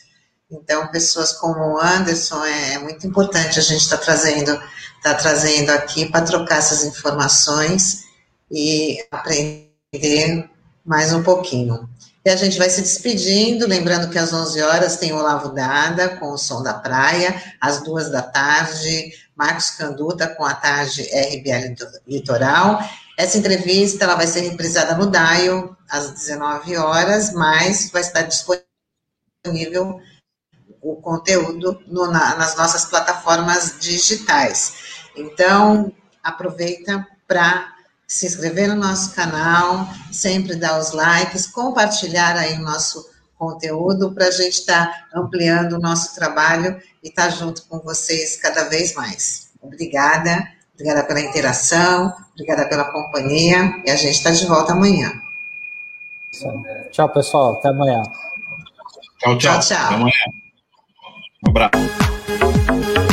S1: Então, pessoas como o Anderson é, é muito importante a gente estar tá trazendo, tá trazendo aqui para trocar essas informações e aprender mais um pouquinho. E a gente vai se despedindo, lembrando que às 11 horas tem Olavo Dada com o Som da Praia, às duas da tarde, Marcos Canduta com a tarde RBA Litoral. Essa entrevista ela vai ser reprisada no DAIO às 19 horas, mas vai estar disponível o conteúdo no, na, nas nossas plataformas digitais. Então, aproveita para se inscrever no nosso canal, sempre dar os likes, compartilhar aí o nosso conteúdo para a gente estar tá ampliando o nosso trabalho e estar tá junto com vocês cada vez mais. Obrigada, obrigada pela interação, obrigada pela companhia e a gente está de volta amanhã.
S2: Tchau, pessoal. Até amanhã.
S3: Tchau, tchau. tchau, tchau. Até amanhã. Um abraço.